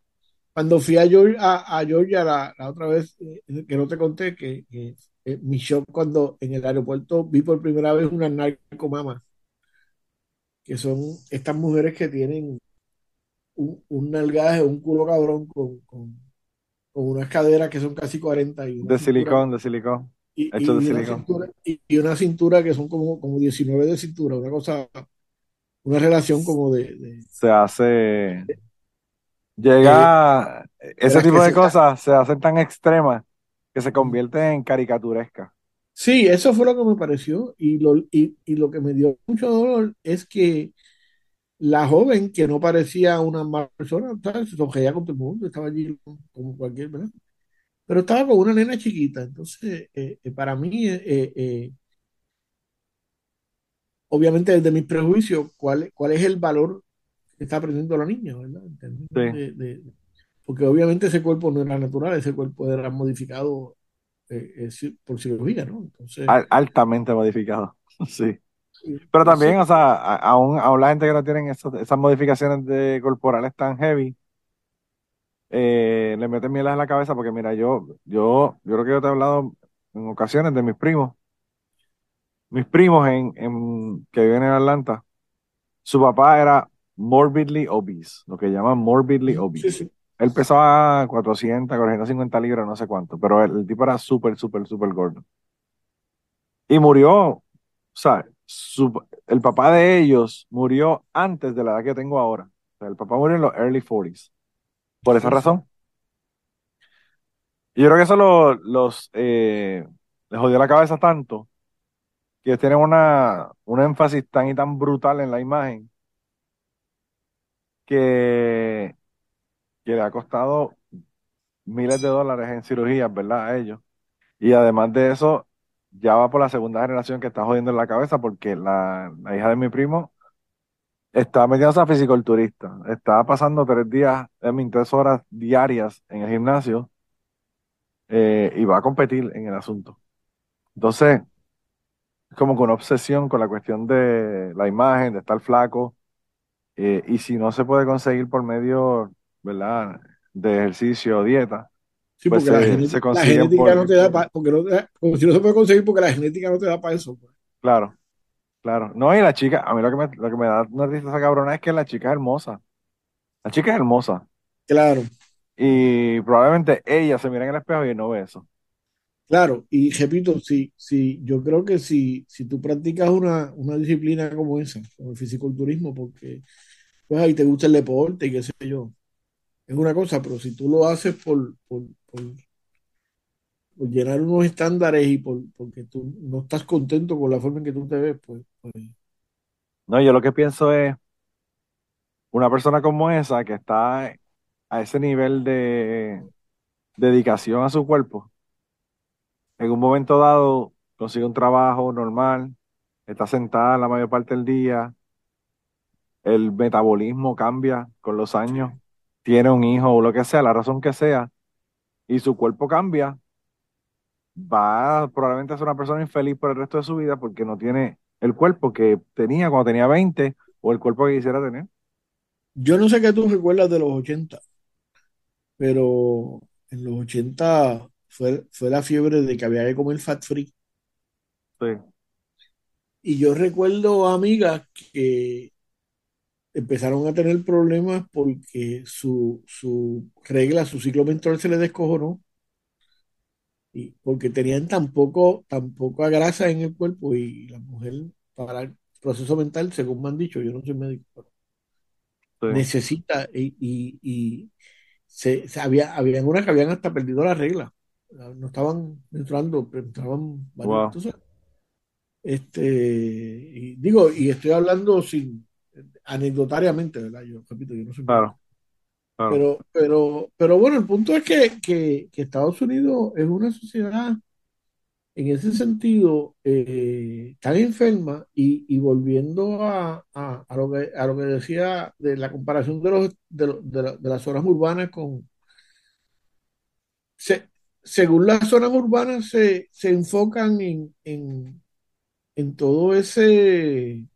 cuando fui a Georgia, a, a Georgia la, la otra vez, eh, que no te conté, que, que, eh, mi shock cuando en el aeropuerto vi por primera vez una narcomamas, que son estas mujeres que tienen un, un nalgaje, un culo cabrón con, con, con unas caderas que son casi 40 y De silicón, de silicón. y, hecho de una silicón. cintura, y, y una cintura que son como, como 19 de cintura, una cosa, una relación como de, de- Se hace. Llega. Ese las tipo de se- cosas se hacen tan extremas que se convierten en caricaturescas. Sí, eso fue lo que me pareció y lo, y, y lo que me dio mucho dolor es que la joven, que no parecía una mala persona, ¿sabes? se sonreía con todo el mundo, estaba allí como cualquier, ¿verdad? Pero estaba con una nena chiquita, entonces eh, eh, para mí, eh, eh, eh, obviamente desde mis prejuicios, ¿cuál, cuál es el valor que está aprendiendo la niña, ¿verdad? En términos Sí. de- de- porque obviamente ese cuerpo no era natural, ese cuerpo era modificado eh, eh, por cirugía, ¿no? Entonces, Al- altamente modificado. Sí. sí, Pero también, o sea, aún, aún la gente que no tienen esas, esas modificaciones de corporales tan heavy, eh, le meten mieles en la cabeza porque mira, yo, yo, yo creo que yo te he hablado en ocasiones de mis primos. Mis primos en, en, que viven en Atlanta, su papá era morbidly obese, lo que llaman morbidly sí, obese. sí, Él pesaba 400, 450 libras, no sé cuánto, pero el, el tipo era súper, súper, súper gordo. Y murió, o sea, su- el papá de ellos murió antes de la edad que tengo ahora. O sea, el papá murió en los early 40s. Por esa razón. Y yo creo que eso lo- los eh, les jodió la cabeza tanto que tienen una, un énfasis tan y tan brutal en la imagen que, que le ha costado miles de dólares en cirugías, ¿verdad? A ellos. Y además de eso, ya va por la segunda generación que está jodiendo en la cabeza porque la, la hija de mi primo está metiéndose a fisiculturista. Está pasando tres días, mean, tres horas diarias en el gimnasio eh, y va a competir en el asunto. Entonces, es como una obsesión con la cuestión de la imagen, de estar flaco. eh, y si no se puede conseguir por medio, ¿verdad? De ejercicio o dieta, Sí, pues porque la, genética, se la consiguen genética por, no te da para, porque no como si no se puede conseguir porque la genética no te da para eso. pues. claro, claro. No, y la chica, a mí lo que me, lo que me da una tristeza cabrona es que la chica es hermosa. La chica es hermosa. Claro, Y probablemente ella se mira en el espejo y no ve eso. claro. Y repito, si, si, yo creo que si, si tú practicas una, una disciplina como esa, como el fisiculturismo, porque pues ahí te gusta el deporte y qué sé yo, es una cosa, pero si tú lo haces por, por, por, llenar unos estándares y por, porque tú no estás contento con la forma en que tú te ves, pues, pues No, yo lo que pienso es una persona como esa que está a ese nivel de dedicación a su cuerpo, en un momento dado consigue un trabajo normal, está sentada la mayor parte del día, el metabolismo cambia con los años, tiene un hijo o lo que sea, la razón que sea, y su cuerpo cambia, va probablemente a ser una persona infeliz por el resto de su vida porque no tiene el cuerpo que tenía cuando tenía 20 o el cuerpo que quisiera tener. yo no sé qué tú recuerdas de los 80, pero en los 80 fue, fue la fiebre de que había que comer fat free. Sí, Y yo recuerdo amigas que empezaron a tener problemas porque su, su regla, su ciclo menstrual se les descojonó y porque tenían tan poco, tan poca grasa en el cuerpo y la mujer para el proceso mental, según me han dicho, yo no soy médico, pero sí, necesita y, y, y se, se había, habían unas que habían hasta perdido la regla, no estaban menstruando, pero entraban varios, wow, este, y digo, y estoy hablando sin anecdotariamente, ¿verdad? Yo repito, yo no soy claro, claro, Pero, pero, pero bueno, el punto es que, que, que Estados Unidos es una sociedad en ese sentido eh, tan enferma y, y volviendo a, a, a lo que, a lo que decía de la comparación de, los, de, de la- de las zonas urbanas con... se- según las zonas urbanas se, se enfocan en, en, en todo ese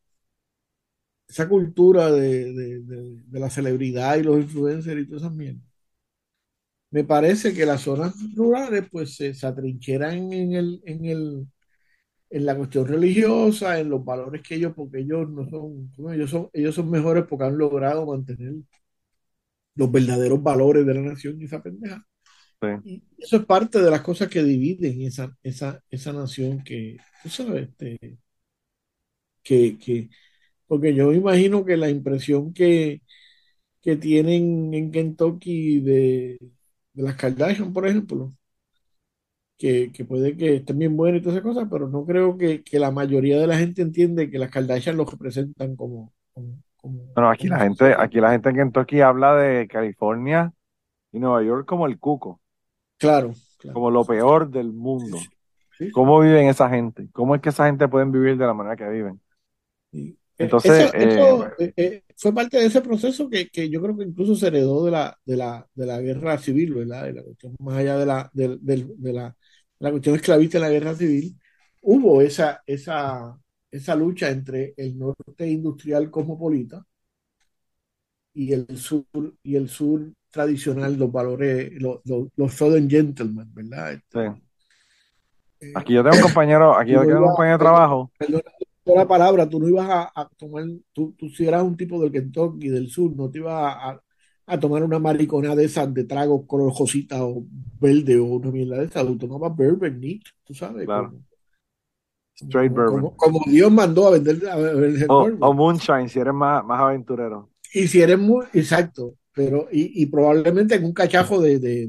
esa cultura de, de, de, de la celebridad y los influencers y todas esas mierdas. Me parece que las zonas rurales pues se, se atrincheran en el, en el, en la cuestión religiosa, en los valores que ellos, porque ellos no son, ellos son, ellos son mejores porque han logrado mantener los verdaderos valores de la nación y esa pendeja. sí, Y eso es parte de las cosas que dividen esa, esa, esa nación que, tú sabes, este, que, que, porque yo me imagino que la impresión que, que tienen en Kentucky de, de las Kardashian, por ejemplo, que, que puede que estén bien buenas y todas esas cosas, pero no creo que, que la mayoría de la gente entiende que las Kardashian los representan como, como, como- Bueno, aquí la gente, aquí la gente en Kentucky habla de California y Nueva York como el cuco, Claro, claro. como lo peor del mundo. Sí, ¿Cómo viven esa gente? ¿Cómo es que esa gente pueden vivir de la manera que viven? sí. Entonces, eso, eso, eh, eh, eh, fue parte de ese proceso que, que yo creo que incluso se heredó de la, de la, de la guerra civil, ¿verdad? De la cuestión, más allá de la, del- del- de, la, la cuestión esclavista en la guerra civil, hubo esa, esa, esa lucha entre el norte industrial cosmopolita y el sur, y el sur tradicional, los valores, los, los, los Southern Gentlemen, ¿verdad? sí. Este, Aquí yo tengo un compañero, aquí yo tengo un compañero de trabajo, perdón por la palabra, tú no ibas a, a tomar, tú, tú si eras un tipo del Kentucky, del sur, no te ibas a, a tomar una maricona de esas de trago color rosita o verde o una mierda de esas, tú tomabas bourbon neat, tú sabes, claro, como, straight como, bourbon. como, como Dios mandó a vender, a vender O, moonshine, si eres más, más aventurero. Y si eres muy, exacto, pero, y, y probablemente en un cachajo de, de,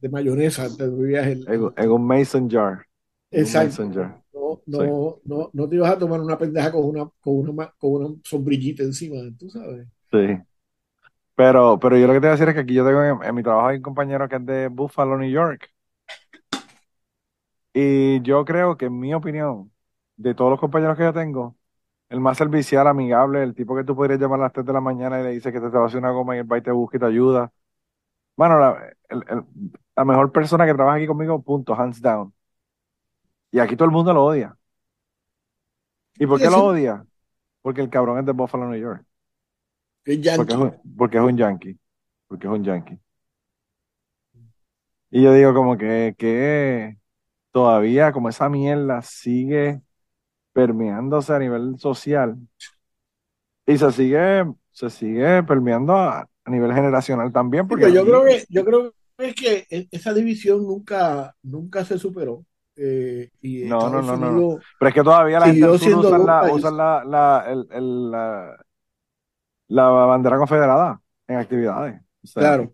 de, mayonesa te bebías el, En, un mason jar. En un exacto, mason jar. No, no, no, no te ibas a tomar una pendeja con una, con una, con una sombrillita encima, tú sabes. Sí. Pero, pero yo lo que te voy a decir es que aquí yo tengo en, en mi trabajo hay un compañero que es de Buffalo, New York. Y yo creo que en mi opinión, de todos los compañeros que yo tengo, el más servicial, amigable, el tipo que tú podrías llamar a las 3 de la mañana y le dices que te, te va a hacer una goma y él va y te busca y te ayuda. Bueno, la, el- el- la mejor persona que trabaja aquí conmigo, punto, hands down. Y aquí todo el mundo lo odia. ¿Y por qué lo odia? Porque el cabrón es de Buffalo, New York. es Porque es un, porque es un yankee. Porque es un yankee. Y yo digo como que, que todavía como esa mierda sigue permeándose a nivel social y se sigue, se sigue permeando a, a nivel generacional también, porque yo creo que, yo creo que es que esa división nunca, nunca se superó. Eh, y no, no, no, no, no. Pero es que todavía la gente usa la, la, la, el- el- la, la bandera confederada en actividades. O sea, Claro.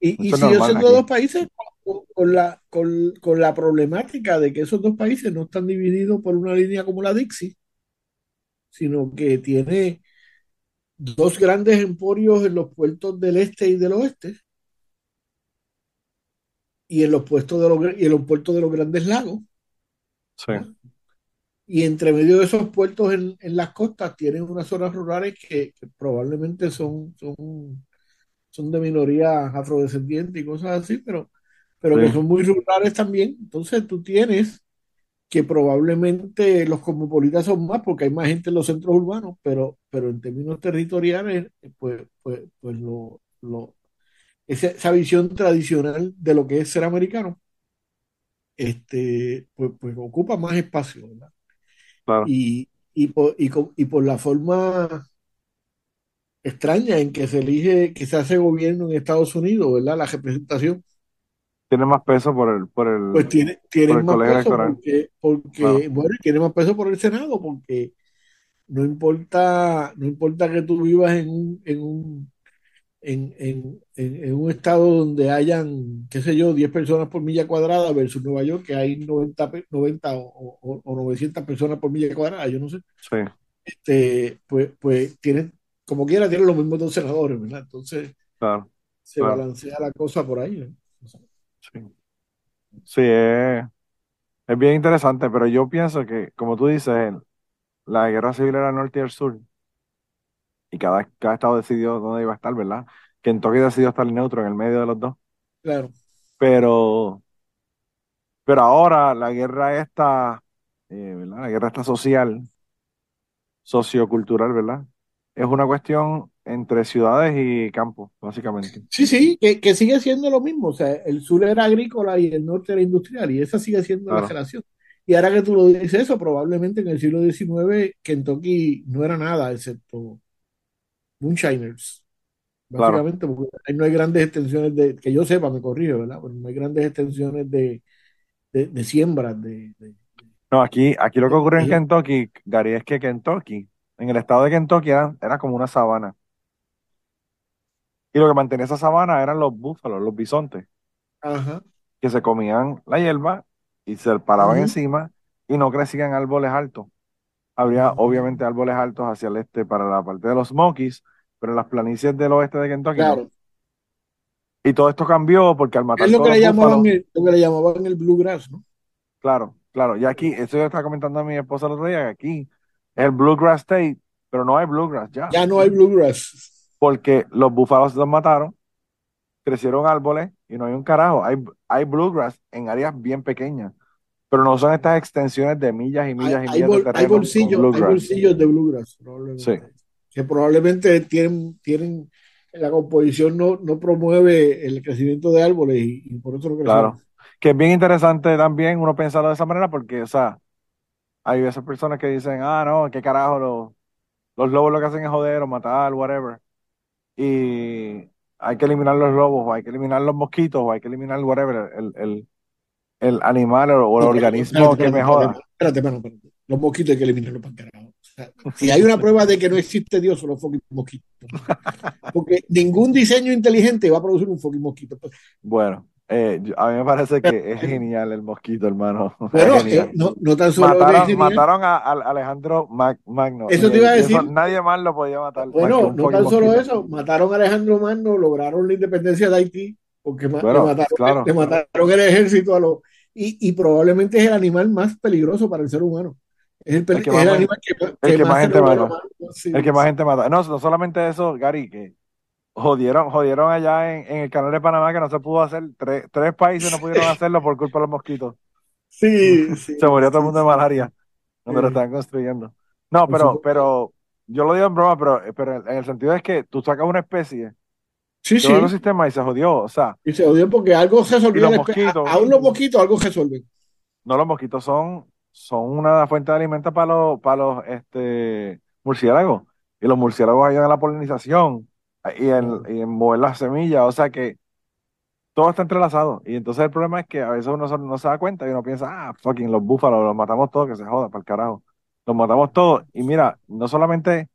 Y, y siguió siendo dos países con, con la, con, con la problemática de que esos dos países no están divididos por una línea como la Dixie, sino que tiene dos grandes emporios en los puertos del este y del oeste y en los puestos de los, y en los puertos de los grandes lagos. Sí. Y entre medio de esos puertos en, en las costas tienen unas zonas rurales que, que probablemente son, son, son de minoría afrodescendiente y cosas así, pero, pero que son muy rurales también. Entonces tú tienes que probablemente los cosmopolitas son más porque hay más gente en los centros urbanos, pero, pero en términos territoriales, pues, pues, pues lo, lo, esa, esa visión tradicional de lo que es ser americano, este, pues, pues ocupa más espacio, ¿verdad? claro. Y, y, por, y, y por la forma extraña en que se elige, que se hace gobierno en Estados Unidos, ¿verdad? La representación, Tiene más peso por el, por pues el, tiene, por tienen el más peso electoral. porque, porque, Claro, bueno, tiene más peso por el Senado, porque no importa, no importa que tú vivas en un, en un, en, en, en, un estado donde hayan, qué sé yo, 10 personas por milla cuadrada versus Nueva York, que hay 90, pe- 90 o, o, o 900 personas por milla cuadrada, yo no sé. sí, este, pues, pues tienen, como quiera, tienen los mismos dos senadores, ¿verdad? Entonces claro, se claro. balancea la cosa por ahí, Sí, sí, es, es bien interesante, pero yo pienso que, como tú dices, la guerra civil era norte y el sur, y cada, cada estado decidió dónde iba a estar, ¿verdad? Kentucky decidió estar neutro en el medio de los dos, claro. pero, pero ahora la guerra esta, eh, ¿verdad? La guerra esta social, sociocultural, ¿verdad? Es una cuestión entre ciudades y campos, básicamente. Sí, sí, que, que sigue siendo lo mismo. O sea, el sur era agrícola y el norte era industrial, y esa sigue siendo la relación. Y ahora que tú lo dices eso, probablemente en el siglo XIX Kentucky no era nada, excepto moonshiners, claro. básicamente, porque ahí no hay grandes extensiones de, que yo sepa, me corrijo, ¿verdad? Pero no hay grandes extensiones de, de, de siembras, de, de- No, aquí, aquí lo que ocurre en Kentucky, Gary, es que Kentucky, en el estado de Kentucky era, era como una sabana. Y lo que mantenía esa sabana eran los búfalos, los bisontes. Ajá. que se comían la hierba y se paraban encima y no crecían árboles altos. Habría obviamente árboles altos hacia el este para la parte de los Smokies, pero las planicies del oeste de Kentucky no. Claro. Y todo esto cambió porque al matar Es lo que le llamaban búfalos, el, lo que le llamaban el bluegrass, ¿no? claro, claro, y aquí, eso yo estaba comentando a mi esposa el otro día, que aquí es el Bluegrass State, pero no hay Bluegrass ya, Ya no hay bluegrass. porque los búfalos los mataron, crecieron árboles y no hay un carajo. Hay, hay Bluegrass en áreas bien pequeñas, pero no son estas extensiones de millas y Hay, millas y hay, millas de bol- hay terreno con bolsillos, hay bolsillos de bluegrass, probablemente. Sí, Que probablemente tienen, tienen, la composición no, no promueve el crecimiento de árboles y, y por eso no crecieron. claro. Que es bien interesante también uno pensarlo de esa manera porque, o sea, hay esas personas que dicen, ah, no, qué carajo, los, los lobos lo que hacen es joder o matar, whatever. Y hay que eliminar los lobos, o hay que eliminar los mosquitos, o hay que eliminar whatever, el, el, el animal o, el No, espérate, organismo espérate, que me espérate, espérate, espérate, espérate, espérate. Los mosquitos hay que eliminarlos para carajo. O sea, si hay una prueba de que no existe Dios, son los fucking mosquitos. Porque ningún diseño inteligente va a producir un fucking mosquito. Bueno, eh, a mí me parece que es genial el mosquito, hermano. Bueno, eh, no, no tan solo Mataron, mataron a, a Alejandro Mag- Magno. Eso te iba a eso decir. nadie más lo podía matar Bueno, no tan solo mosquito. eso, mataron a Alejandro Magno, lograron la independencia de Haití, porque ma- le mataron, claro, le mataron el ejército a los... Y, y probablemente es el animal más peligroso para el ser humano. Es el, el que es más, el ma- animal que, ma- el que que más gente mata. Sí, El que más gente mata. No, no solamente eso, Gary, que jodieron, jodieron allá en, en el canal de Panamá que no se pudo hacer. Tres, tres países no pudieron hacerlo por culpa de los mosquitos. Sí, sí, Se murió todo el sí, mundo de malaria cuando lo estaban construyendo. No, pero, pero yo lo digo en broma, pero, pero en el sentido es que tú sacas una especie Sí, de los sí. sistemas y se jodió. O sea, Y se odió porque algo resolvió los mosquitos, Aún los mosquitos algo resuelven. no los mosquitos son, son una fuente de alimento para los, para los este, murciélagos. Y los murciélagos ayudan a la polinización y en, y en mover las semillas. O sea que todo está entrelazado. Y entonces el problema es que a veces uno no se da cuenta y uno piensa, ah, fucking los búfalos, los matamos todos, que se joda, para el carajo. Los matamos todos. Y mira, no solamente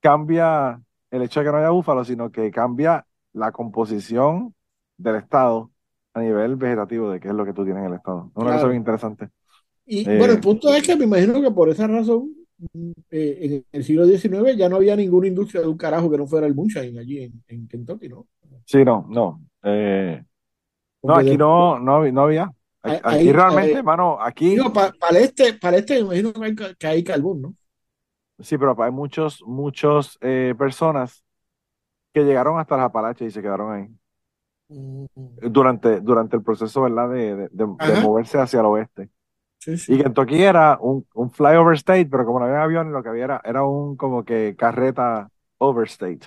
cambia el hecho de que no haya búfalos, sino que cambia la composición del estado a nivel vegetativo de qué es lo que tú tienes en el estado. Es una cosa Claro. bien interesante. Y bueno, el Eh, punto es que me imagino que por esa razón, eh, en el siglo XIX ya no había ninguna industria de un carajo que no fuera el moonshine allí en, en Kentucky, ¿no? sí, no, no. Eh, no, aquí no, no, no había. Aquí, ahí, realmente, eh, hermano, aquí digo, pa- para este, para este me imagino que hay, que hay carbón, ¿no? Sí, pero hay muchos, muchos eh, personas que llegaron hasta las Apalaches y se quedaron ahí. Mm, Durante, durante el proceso, ¿verdad? De, de, de- de Ajá, moverse hacia el oeste. sí, Y sí. Kentucky era un, un flyover state, pero como no había aviones, lo que había era, era un como que carreta overstate.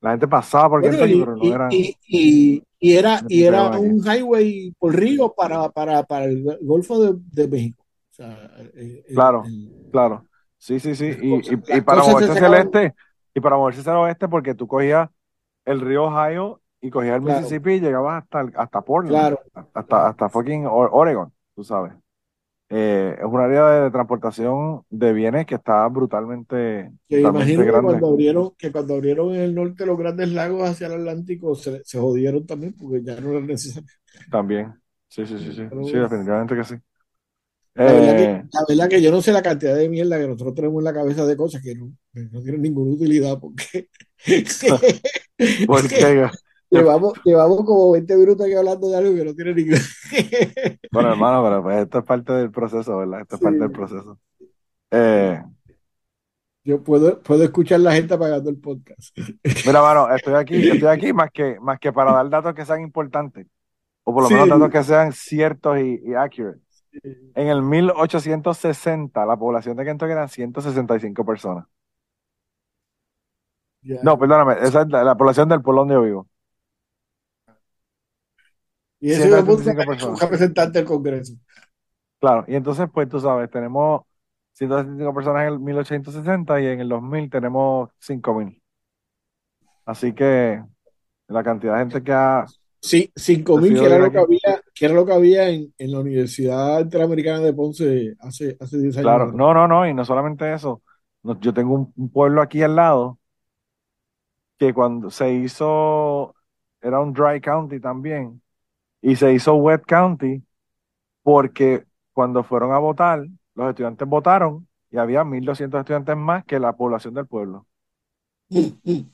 La gente pasaba por Bueno, Kentucky, y, pero no y, era, y, y, y era, no y era aquí. un highway por río para, para, para el Golfo de, de México. O sea, el, el- Claro, el- claro. Sí, sí, sí. Y, y, y para moverse hacia el este, y para moverse hacia el oeste, porque tú cogías el río Ohio y cogías el claro, Mississippi y llegabas hasta, hasta Portland, claro, hasta, hasta fucking Oregon, tú sabes. Eh, es un área de transportación de bienes que está brutalmente, Que brutalmente imagino que grande. cuando abrieron, que cuando abrieron en el norte los grandes lagos hacia el Atlántico se, se jodieron también porque ya no era necesario. También. Sí, sí, sí, sí. Pero Sí, definitivamente que sí. La verdad que, Eh, la verdad que yo no sé la cantidad de mierda que nosotros tenemos en la cabeza de cosas que no, que no tienen ninguna utilidad porque porque, llevamos, llevamos como 20 minutos aquí hablando de algo que no tiene ningún. bueno, hermano, pero pues esto es parte del proceso, ¿verdad? Esto es parte del proceso. Eh, Yo puedo, puedo escuchar la gente apagando el podcast. mira, mano, estoy aquí, estoy aquí más que, más que para dar datos que sean importantes, o por lo menos Sí, datos que sean ciertos y, y accurate. En el 1860, la población de Kentucky eran 165 personas. ya. No, perdóname, esa es la, la población del pueblo donde yo vivo. Y ese hijo de puta 165 es un representante del Congreso. Claro, y entonces, pues tú sabes, tenemos 165 personas en el 1860 y en el 2000 tenemos 5000. Así que la cantidad de gente que ha Sí, 5.000, decidido que era lo que había, que era lo que había en, en la Universidad Interamericana de Ponce hace, hace 10 años Claro, no, no, no, y no solamente eso. No, yo tengo un, un pueblo aquí al lado que cuando se hizo, era un dry county también, y se hizo Wet County porque cuando fueron a votar, los estudiantes votaron y había 1.200 estudiantes más que la población del pueblo.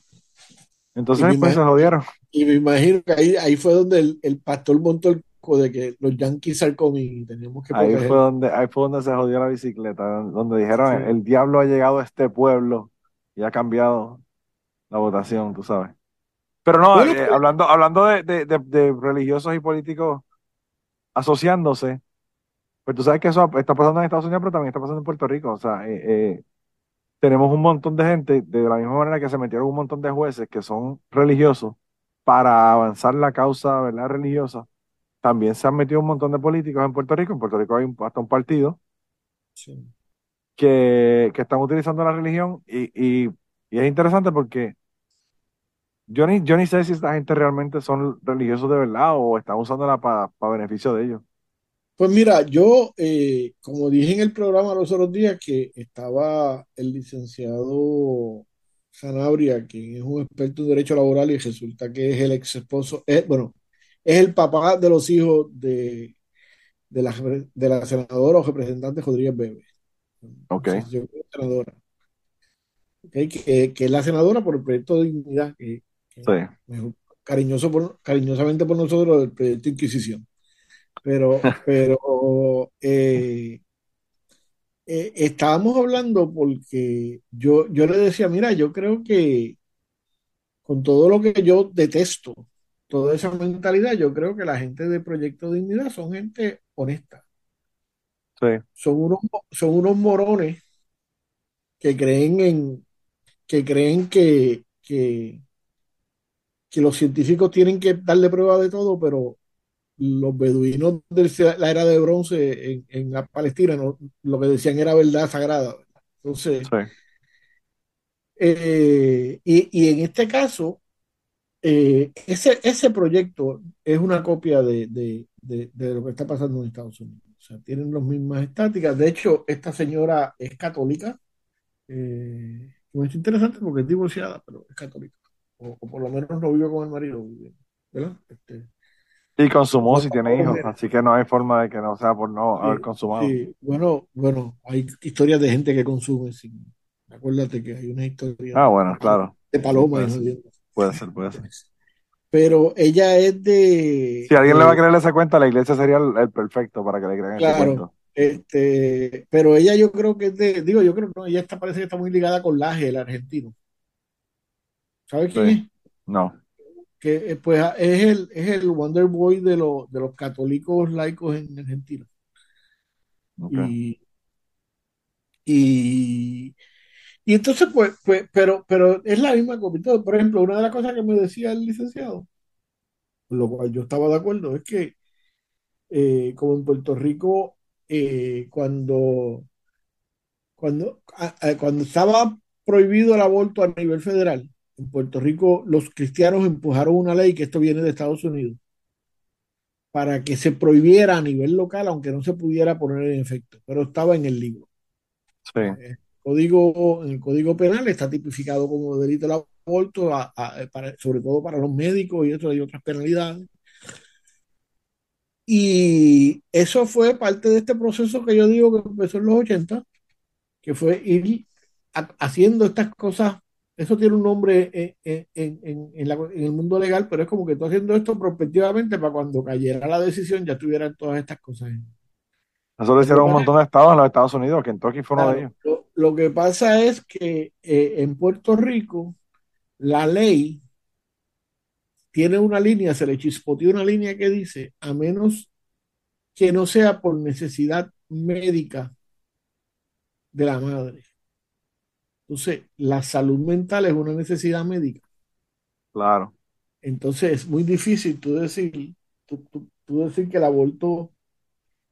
Entonces, pues se jodieron. Y me imagino que ahí, ahí fue donde el, el pastor montó el de que los Yankees al y teníamos que Ahí proteger. fue donde, ahí fue donde se jodió la bicicleta, donde dijeron, Sí. el diablo ha llegado a este pueblo y ha cambiado la votación, tú sabes. Pero no, Bueno, eh, hablando, hablando de, de- de- de religiosos y políticos asociándose, pues tú sabes que eso está pasando en Estados Unidos, pero también está pasando en Puerto Rico. O sea, eh, eh, tenemos un montón de gente, de la misma manera que se metieron un montón de jueces que son religiosos para avanzar la causa, ¿verdad? religiosa. También se han metido un montón de políticos en Puerto Rico. En Puerto Rico hay un- hasta un partido Sí. que, que están utilizando la religión y, y- y es interesante porque yo ni, yo ni sé si esta gente realmente son religiosos de verdad o están usándola para beneficio de ellos. Pues mira, yo, eh, como dije en el programa los otros días, que estaba el licenciado Sanabria, quien es un experto en derecho laboral y resulta que es el ex esposo, es, bueno, es el papá de los hijos de, de la, de la senadora o representante Rodríguez Bebe. Ok. Yo creo que es senadora. Ok, Que, que es la senadora por el proyecto de dignidad, que, que Sí. mejor- cariñoso por- cariñosamente por nosotros el proyecto Inquisición. Pero, pero eh, eh, estábamos hablando porque yo, yo le decía, mira, yo creo que con todo lo que yo detesto, toda esa mentalidad, yo creo que la gente de Proyecto Dignidad son gente honesta. Sí. Son unos, son unos morones que creen en, que creen que, que, que los científicos tienen que darle prueba de todo, pero los beduinos de la era de bronce en, en la Palestina no, lo que decían era verdad sagrada. Entonces, Sí. eh, y, y en este caso, eh, ese, ese proyecto es una copia de, de, de, de lo que está pasando en Estados Unidos. O sea, tienen las mismas estáticas. De hecho, esta señora es católica. Eh, es interesante porque es divorciada, pero es católica. O, o por lo menos no vive con el marido. ¿verdad? Este, Y consumó No, si tiene hijos, así que no hay forma de que no sea por no haber consumado. sí. Bueno, bueno, hay historias de gente que consume sin. Acuérdate que hay una historia Ah, bueno, claro. de paloma puede ser, puede ser. Pero ella es de. Si alguien le va a creer esa cuenta, la iglesia sería el, el perfecto para que le crean ese Claro. cuento. Este, pero ella yo creo que es de, digo, yo creo que no, ella está, parece que está muy ligada con Laje, el argentino. ¿Sabes quién Sí. es? No. Que eh, pues es el, es el Wonder Boy de, los de los católicos laicos en Argentina. Y, y, y entonces, pues, pues, pero, pero es la misma. Entonces, Por ejemplo, una de las cosas que me decía el licenciado, con lo cual yo estaba de acuerdo, es que eh, como en Puerto Rico, eh, cuando, cuando, a- a- cuando estaba prohibido el aborto a nivel federal, en Puerto Rico los cristianos empujaron una ley, que esto viene de Estados Unidos, para que se prohibiera a nivel local, aunque no se pudiera poner en efecto, pero estaba en el libro. Sí. El código, en el código penal está tipificado como delito el aborto, a- a- para- sobre todo para los médicos y eso hay otras penalidades. Y eso fue parte de este proceso que yo digo que empezó en los 80, que fue ir ha- haciendo estas cosas. Eso tiene un nombre en, en- en- en- en la- en el mundo legal, pero es como que tú haciendo esto prospectivamente para cuando cayera la decisión ya tuvieran todas estas cosas. Eso lo hicieron un montón de estados en los Estados Unidos. Kentucky fue uno de Claro, ellos. lo, lo que pasa es que eh, en Puerto Rico la ley tiene una línea, se le chispoteó una línea que dice, a menos que no sea por necesidad médica de la madre. Entonces, la salud mental es una necesidad médica. Claro. Entonces, es muy difícil tú decir, tú, tú- tú decir que el aborto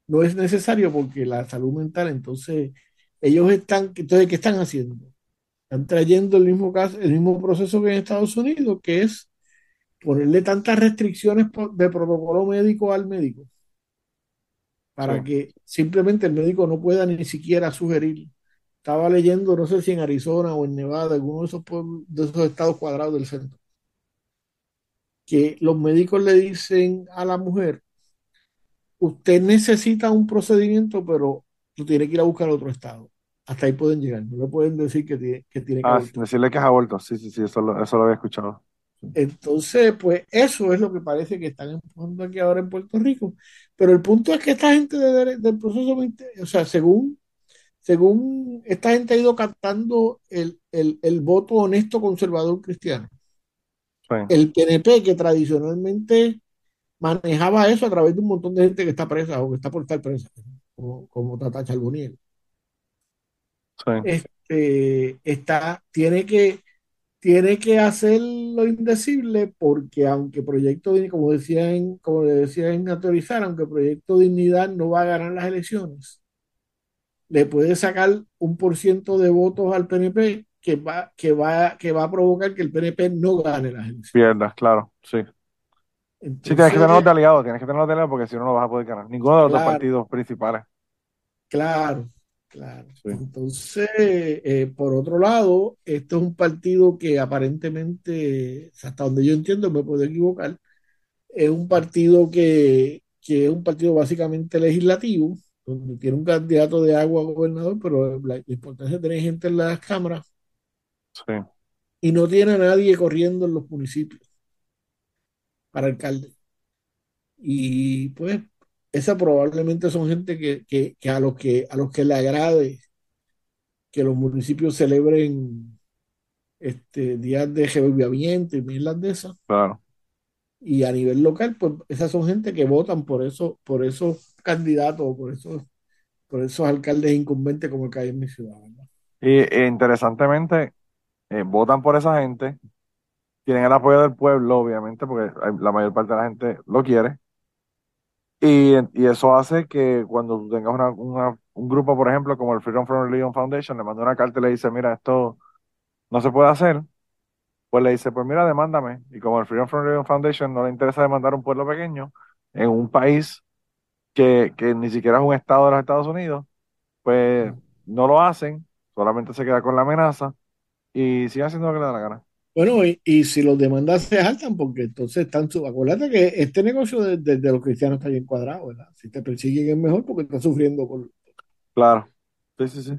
no es necesario porque la salud mental, entonces, ellos están, entonces, ¿qué están haciendo? Están trayendo el mismo caso, el mismo proceso que en Estados Unidos, que es ponerle tantas restricciones de protocolo médico al médico para Sí. que simplemente el médico no pueda ni siquiera sugerir. Estaba leyendo, no sé si en Arizona o en Nevada, alguno de esos, pueblos- de esos estados cuadrados del centro, que los médicos le dicen a la mujer usted necesita un procedimiento, pero tú tienes que ir a buscar otro estado. Hasta ahí pueden llegar. No le pueden decir que tiene que, tiene que Ah, decirle que es aborto. Sí, sí, sí, eso lo, eso lo había escuchado. Entonces, pues eso es lo que parece que están empujando aquí ahora en Puerto Rico. Pero el punto es que esta gente de- de- del proceso, 20 o sea, según, según esta gente ha ido captando el, el, el voto honesto conservador cristiano. Sí, El PNP que tradicionalmente manejaba eso a través de un montón de gente que está presa o que está por estar presa, como, como Tata Charboniel. sí, Este, está, tiene que, tiene que hacer lo indecible porque aunque Proyecto Dignidad, como decía en, como le decía en Autorizar, aunque Proyecto Dignidad no va a ganar las elecciones, le puede sacar un por ciento de votos al PNP que va, que va, que va a provocar que el PNP no gane las elecciones. pierdas, claro, sí. Sí, tienes que tenerlos de aliados, tienes que tenerlos de aliados porque si no, no vas a poder ganar. Ninguno de los dos Claro. partidos principales. Claro, claro. Sí. Entonces, eh, por otro lado, esto es un partido que aparentemente, hasta donde yo entiendo, me puedo equivocar, es un partido que, que es un partido básicamente legislativo, donde tiene un candidato de agua a gobernador, pero la, la importancia es tener gente en las cámaras Sí, y no tiene a nadie corriendo en los municipios para alcalde. Y pues, esa probablemente son gente que, que, que a los que a los que le agrade que los municipios celebren este, días de reavivamiento y mierdas de esas. claro. Y a nivel local, pues esas son gente que votan por eso, por esos candidatos por esos, por esos alcaldes incumbentes como el que hay en mi ciudad. Y e, interesantemente, eh, votan por esa gente, tienen el apoyo del pueblo, obviamente, porque la mayor parte de la gente lo quiere. Y, y eso hace que cuando tú tengas una, una- un grupo, por ejemplo, como el Freedom from Religion Foundation, le manda una carta y le dice, mira, esto no se puede hacer, pues le dice, pues mira, demándame. Y como el Freedom from Religion Foundation no le interesa demandar un pueblo pequeño en un país que, que ni siquiera es un estado de los Estados Unidos, pues no lo hacen, solamente se queda con la amenaza y sigue haciendo lo que le da la gana. Bueno, y, y si los demandas se saltan, porque entonces están su. Acuérdate que este negocio de, de- de los cristianos está bien cuadrado, ¿verdad? Si te persiguen es mejor porque estás sufriendo por. Claro. Sí, sí, sí.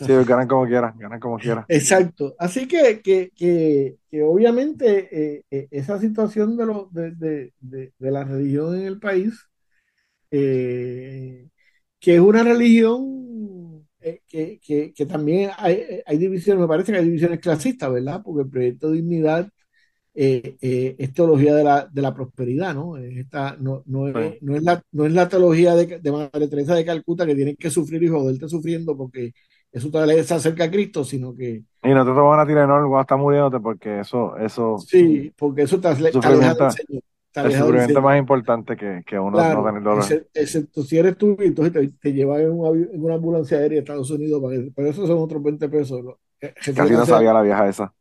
Sí, ganan como quieran, ganan como quieran. Exacto. Así que, que, que, que obviamente eh, eh, esa situación de, lo, de, de, de, de la religión en el país, eh, que es una religión eh, que, que, que también hay, hay divisiones, me parece que hay divisiones clasistas, ¿verdad? Porque el proyecto Dignidad eh, eh, es teología de la, de la prosperidad, ¿no? Es Esta, no, no, Sí. no, es la, no es la teología de, de Madre Teresa de Calcuta que tienes que sufrir y joderte sufriendo porque eso te les acerca a Cristo, sino que Y no te toman a Tylenol cuando estás muriéndote porque eso, eso, Sí, porque eso te, ale- te aleja del Señor. El sufrimiento más importante que, que uno no Claro, tener dolor. exce- excepto si eres tú, y entonces te, te llevan en, un avi- en una ambulancia aérea a Estados Unidos, para que- pero eso son otros 20 pesos. ¿no? Eh, Casi no sabía la vieja esa.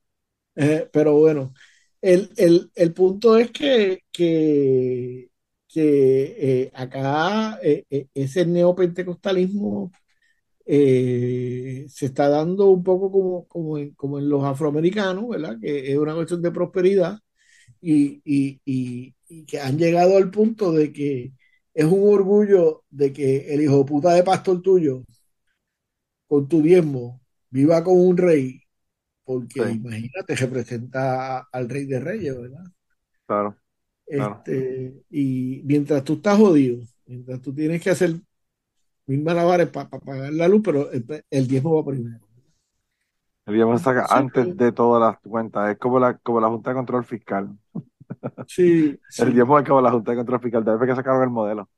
eh, pero bueno, el, el, el punto es que, que, que eh, acá eh, ese neopentecostalismo eh, se está dando un poco como, como, en, como en los afroamericanos, ¿verdad? Que es una cuestión de prosperidad y, y, y, y que han llegado al punto de que es un orgullo de que el hijo puta de pastor tuyo, con tu diezmo, viva con un rey, porque Sí. imagínate, representa al rey de reyes, ¿verdad? Claro. Claro. Este, y mientras tú estás jodido, mientras tú tienes que hacer mil malabares para pagar la luz, pero el, el diezmo va primero. El diezmo se saca Sí, antes sí. de todas las cuentas. Es como la, como la Junta de Control Fiscal. Sí, sí. El diezmo es como la Junta de Control Fiscal. Debe que sacaron el modelo.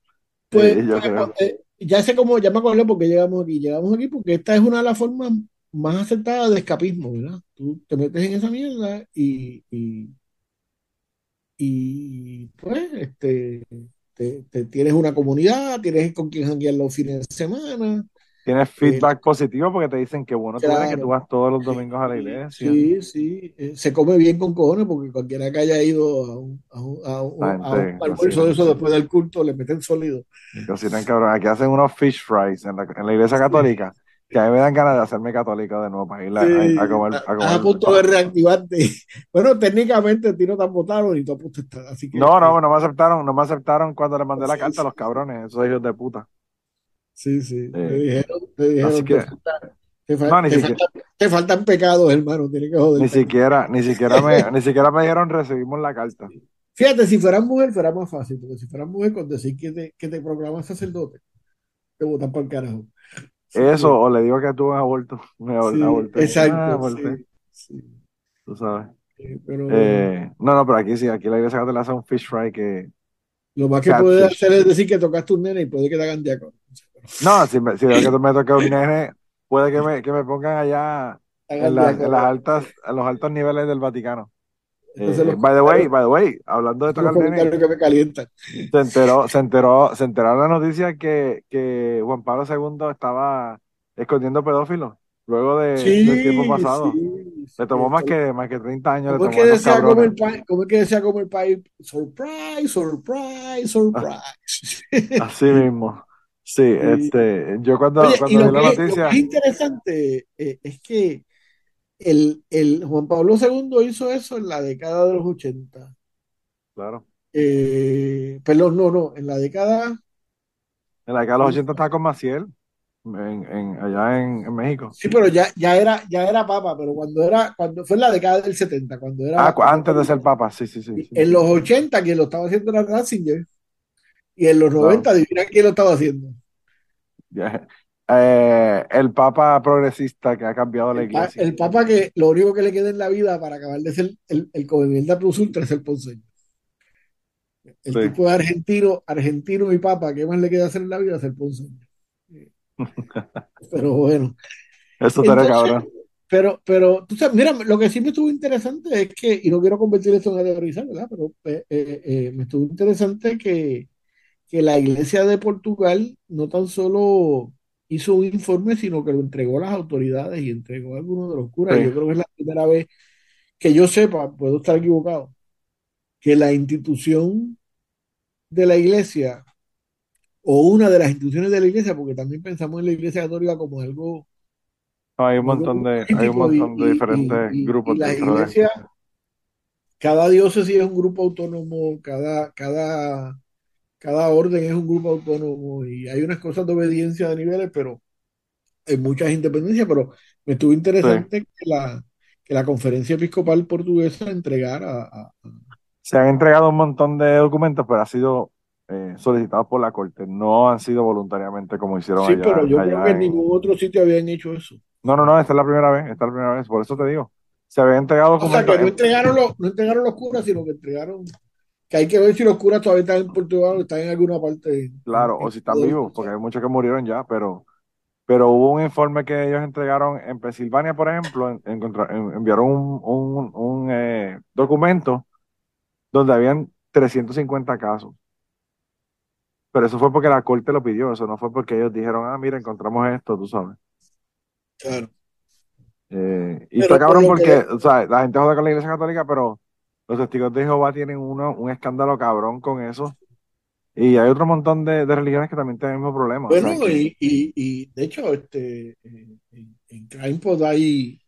Pues, Eh, yo pues, creo. eh, ya sé cómo, ya me acordé porque llegamos aquí. Llegamos aquí porque esta es una de las formas más aceptadas de escapismo, ¿verdad? Tú te metes en esa mierda y, y, y, pues, este, te, te- tienes una comunidad, tienes con quien janguear los fines de semana. Tienes feedback positivo porque te dicen que bueno tú eres, que Claro. tú vas todos los domingos a la iglesia. Sí, sí, eh, se come bien con cojones porque cualquiera que haya ido a un, a un, a un- La a un almuerzo de eso después del culto, le meten sólido. Cocinan cabrón. Aquí hacen unos fish fries en la, en la iglesia católica. Que a mí me dan ganas de hacerme católico de nuevo para ir a, Sí, a- a comer. A estás comer a punto de reactivarte. Bueno, técnicamente a ti no te han votado ni tú así que No, eh, no, no me aceptaron, no me aceptaron cuando le mandé la carta a los cabrones, esos hijos de puta. Sí, sí. Te Eh, dijeron, te dijeron así que te, No, ni te siquiera- faltan, te faltan pecados, hermano. Tienes que joder. Ni siquiera, ni siquiera me, ni siquiera me dijeron recibimos la carta. Fíjate, si fueras mujer, fuera más fácil, porque si fueras mujer, con decir que te, que te proclaman sacerdote, te votan por el carajo. Eso, o le digo que un aborto. Me sí, aborté. Ah, exacto, sí, tú sabes. pero Eh, no, no, pero aquí sí, aquí la iglesia católica hace un fish fry que... lo más que puedes hacer es decir que tocaste un nene y puede que te hagan diácono. No, si, me, si veo que me toca un nene, puede que me, que me pongan allá en, las- diácono. en las altas, en los altos niveles del Vaticano. Entonces, Eh, by the way, by the way, hablando de tocar nene, que me calientan. se enteró, se enteró, se enteró la noticia que, que Juan Pablo II estaba escondiendo pedófilos luego de, Sí, del tiempo pasado. sí, Le tomó sí. más que, más que 30 años, ¿Cómo es que a esos decía como el cabrones. país? ¿Cómo es que decía como el país? Surprise, surprise, surprise. Así mismo. Sí, este, yo cuando, Oye, y cuando lo vi la que, lo que noticia, es interesante eh, es que el, el Juan Pablo II hizo eso en la década de los 80. claro, Eh, perdón, no, no, en la década, en la década de los 80 estaba con Maciel, en, en, allá en, en México. sí, pero ya, ya era, ya era papa, pero cuando era, cuando fue en la década del 70, cuando era, Ah, antes de ser papa, sí, sí, sí. sí. en los 80 quien lo estaba haciendo era Ratzinger, y en los Claro. 90 adivina quién lo estaba haciendo. Eh, el papa progresista que ha cambiado la iglesia. el papa que lo único que le queda en la vida para acabar de ser el, el comediante plus ultra es el ponceño. El Sí. tipo de argentino, argentino y papa, ¿qué más le queda hacer en la vida? Ser ponceño. Pero bueno. Eso Entonces, cabrón. pero, pero, tú sabes, mira, lo que sí me estuvo interesante es que, y no quiero convertir esto en teorizar, ¿verdad? Pero eh, eh, me estuvo interesante que, que la iglesia de Portugal no tan solo hizo un informe, sino que lo entregó a las autoridades y entregó a algunos de los curas. Sí. Yo creo que es la primera vez que yo sepa, puedo estar equivocado, que la institución de la iglesia o una de las instituciones de la iglesia, porque también pensamos en la iglesia católica como algo No, hay un montón de, hay un montón de y- diferentes y- y- grupos de. iglesias, cada diócesis es un grupo autónomo, cada, cada, cada orden es un grupo autónomo y hay unas cosas de obediencia de niveles, pero hay muchas independencias, pero me estuvo interesante que la, que la conferencia episcopal portuguesa entregara a, a- Se han entregado un montón de documentos, pero ha sido eh, solicitados por la corte. No han sido voluntariamente como hicieron Sí, allá, pero yo creo que en ningún otro sitio habían hecho eso. No, no, no, esta es la primera vez, esta es la primera vez, por eso te digo. Se habían entregado O sea, que no en- entregaron los, no entregaron los curas, sino que entregaron, que hay que ver si los curas todavía están en Portugal o están en alguna parte. Claro, en- o si están vivos, porque hay muchos que murieron ya, pero, pero hubo un informe que ellos entregaron en Pensilvania, por ejemplo, en- enviaron un, un- un, eh, documento donde habían 350 casos. Pero eso fue porque la corte lo pidió, eso no fue porque ellos dijeron, ah, mira, encontramos esto, tú sabes. Claro. Eh, y Pero está cabrón porque, que- o sea, la gente joda con la iglesia católica, pero los testigos de Jehová tienen uno, un escándalo cabrón con eso. Y hay otro montón de, de religiones que también tienen el mismo problema. o sea, Bueno, que- y, y, y de hecho, este, en, en, en CrimePod hay,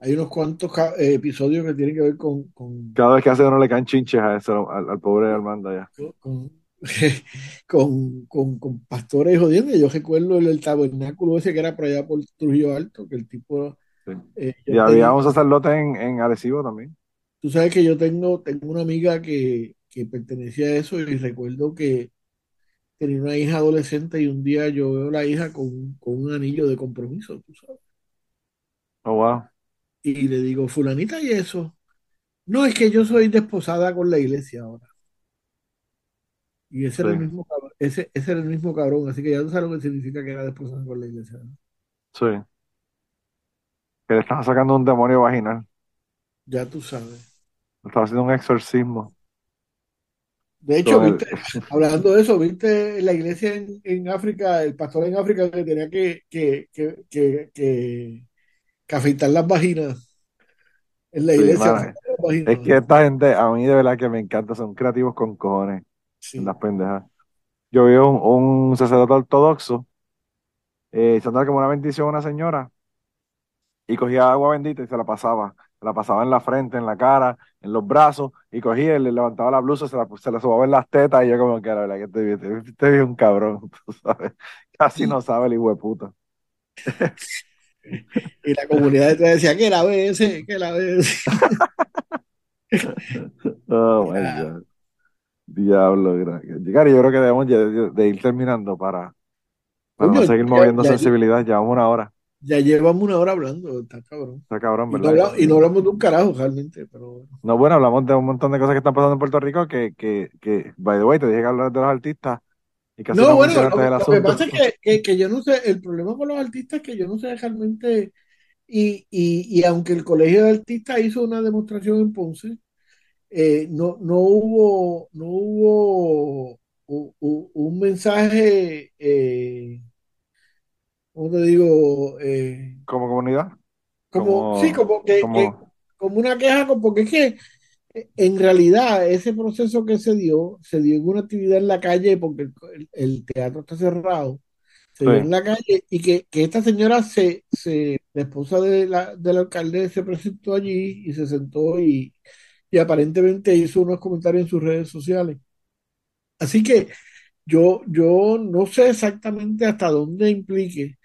hay unos cuantos eh, episodios que tienen que ver con, con, Cada vez que hace uno le caen chinches a eso, al, al pobre Armando allá. con, con, con- con pastores jodiendo. Yo recuerdo el, el tabernáculo ese que era por allá por Trujillo Alto, que el tipo... Sí. eh, Y había tenía- un sacerdote en, en Arecibo también. Tú sabes que yo tengo, tengo una amiga que, que pertenecía a eso y recuerdo que tenía una hija adolescente y un día yo veo a la hija con, con un anillo de compromiso, tú sabes. Oh, wow. Y le digo, fulanita, ¿y eso? No, es que yo soy desposada con la iglesia ahora. Y ese era el Sí. mismo cabrón, ese, ese era el mismo cabrón, así que ya tú sabes lo que significa que era desposada con la iglesia. ¿no? Sí. Que le estaba sacando un demonio vaginal. Ya tú sabes. Estaba haciendo un exorcismo. De hecho, viste, hablando de eso, viste la iglesia en, en África, el pastor en África que tenía que, que, que, que, que, afeitar las vaginas en la Sí, iglesia. las vaginas. Es que esta gente, a mí de verdad que me encanta, son creativos con cojones. Sí. en las pendejas. Yo vi un, un sacerdote ortodoxo eh, echándole como una bendición a una señora y cogía agua bendita y se la pasaba. La pasaba en la frente, en la cara, en los brazos y cogía y le levantaba la blusa, se la, se la subaba en las tetas y yo como que la verdad que este, este, este es un cabrón, tú sabes. Casi no sabe el hijo de puta. Y la comunidad detrás decía que la BS, que la BS. Oh my God. Diablo, gracias. Yo creo que debemos de, de ir terminando para, para no seguir moviendo ya- sensibilidad. Llevamos una hora. Ya llevamos una hora hablando, está cabrón. Está cabrón, Y no, ¿verdad? hablamos, y no hablamos de un carajo realmente, pero bueno. No, bueno, hablamos de un montón de cosas que están pasando en Puerto Rico que, que, que by the way, te dije que hablar de los artistas y casi No, no bueno, lo, que pasa es que, que- que yo no sé, el problema con los artistas es que yo no sé realmente, y, y, y aunque el Colegio de Artistas hizo una demostración en Ponce, eh, no, no hubo, no hubo un mensaje, eh, ¿cómo te digo? Eh, Como comunidad. como, Como- sí, como que, como- que- como una queja, porque es que eh, en realidad ese proceso que se dio, se dio en una actividad en la calle porque el, teatro está cerrado, se dio en la calle y que, que esta señora, se, se, la esposa de la, del alcalde se presentó allí y se sentó y, y aparentemente hizo unos comentarios en sus redes sociales. Así que yo, yo no sé exactamente hasta dónde implique,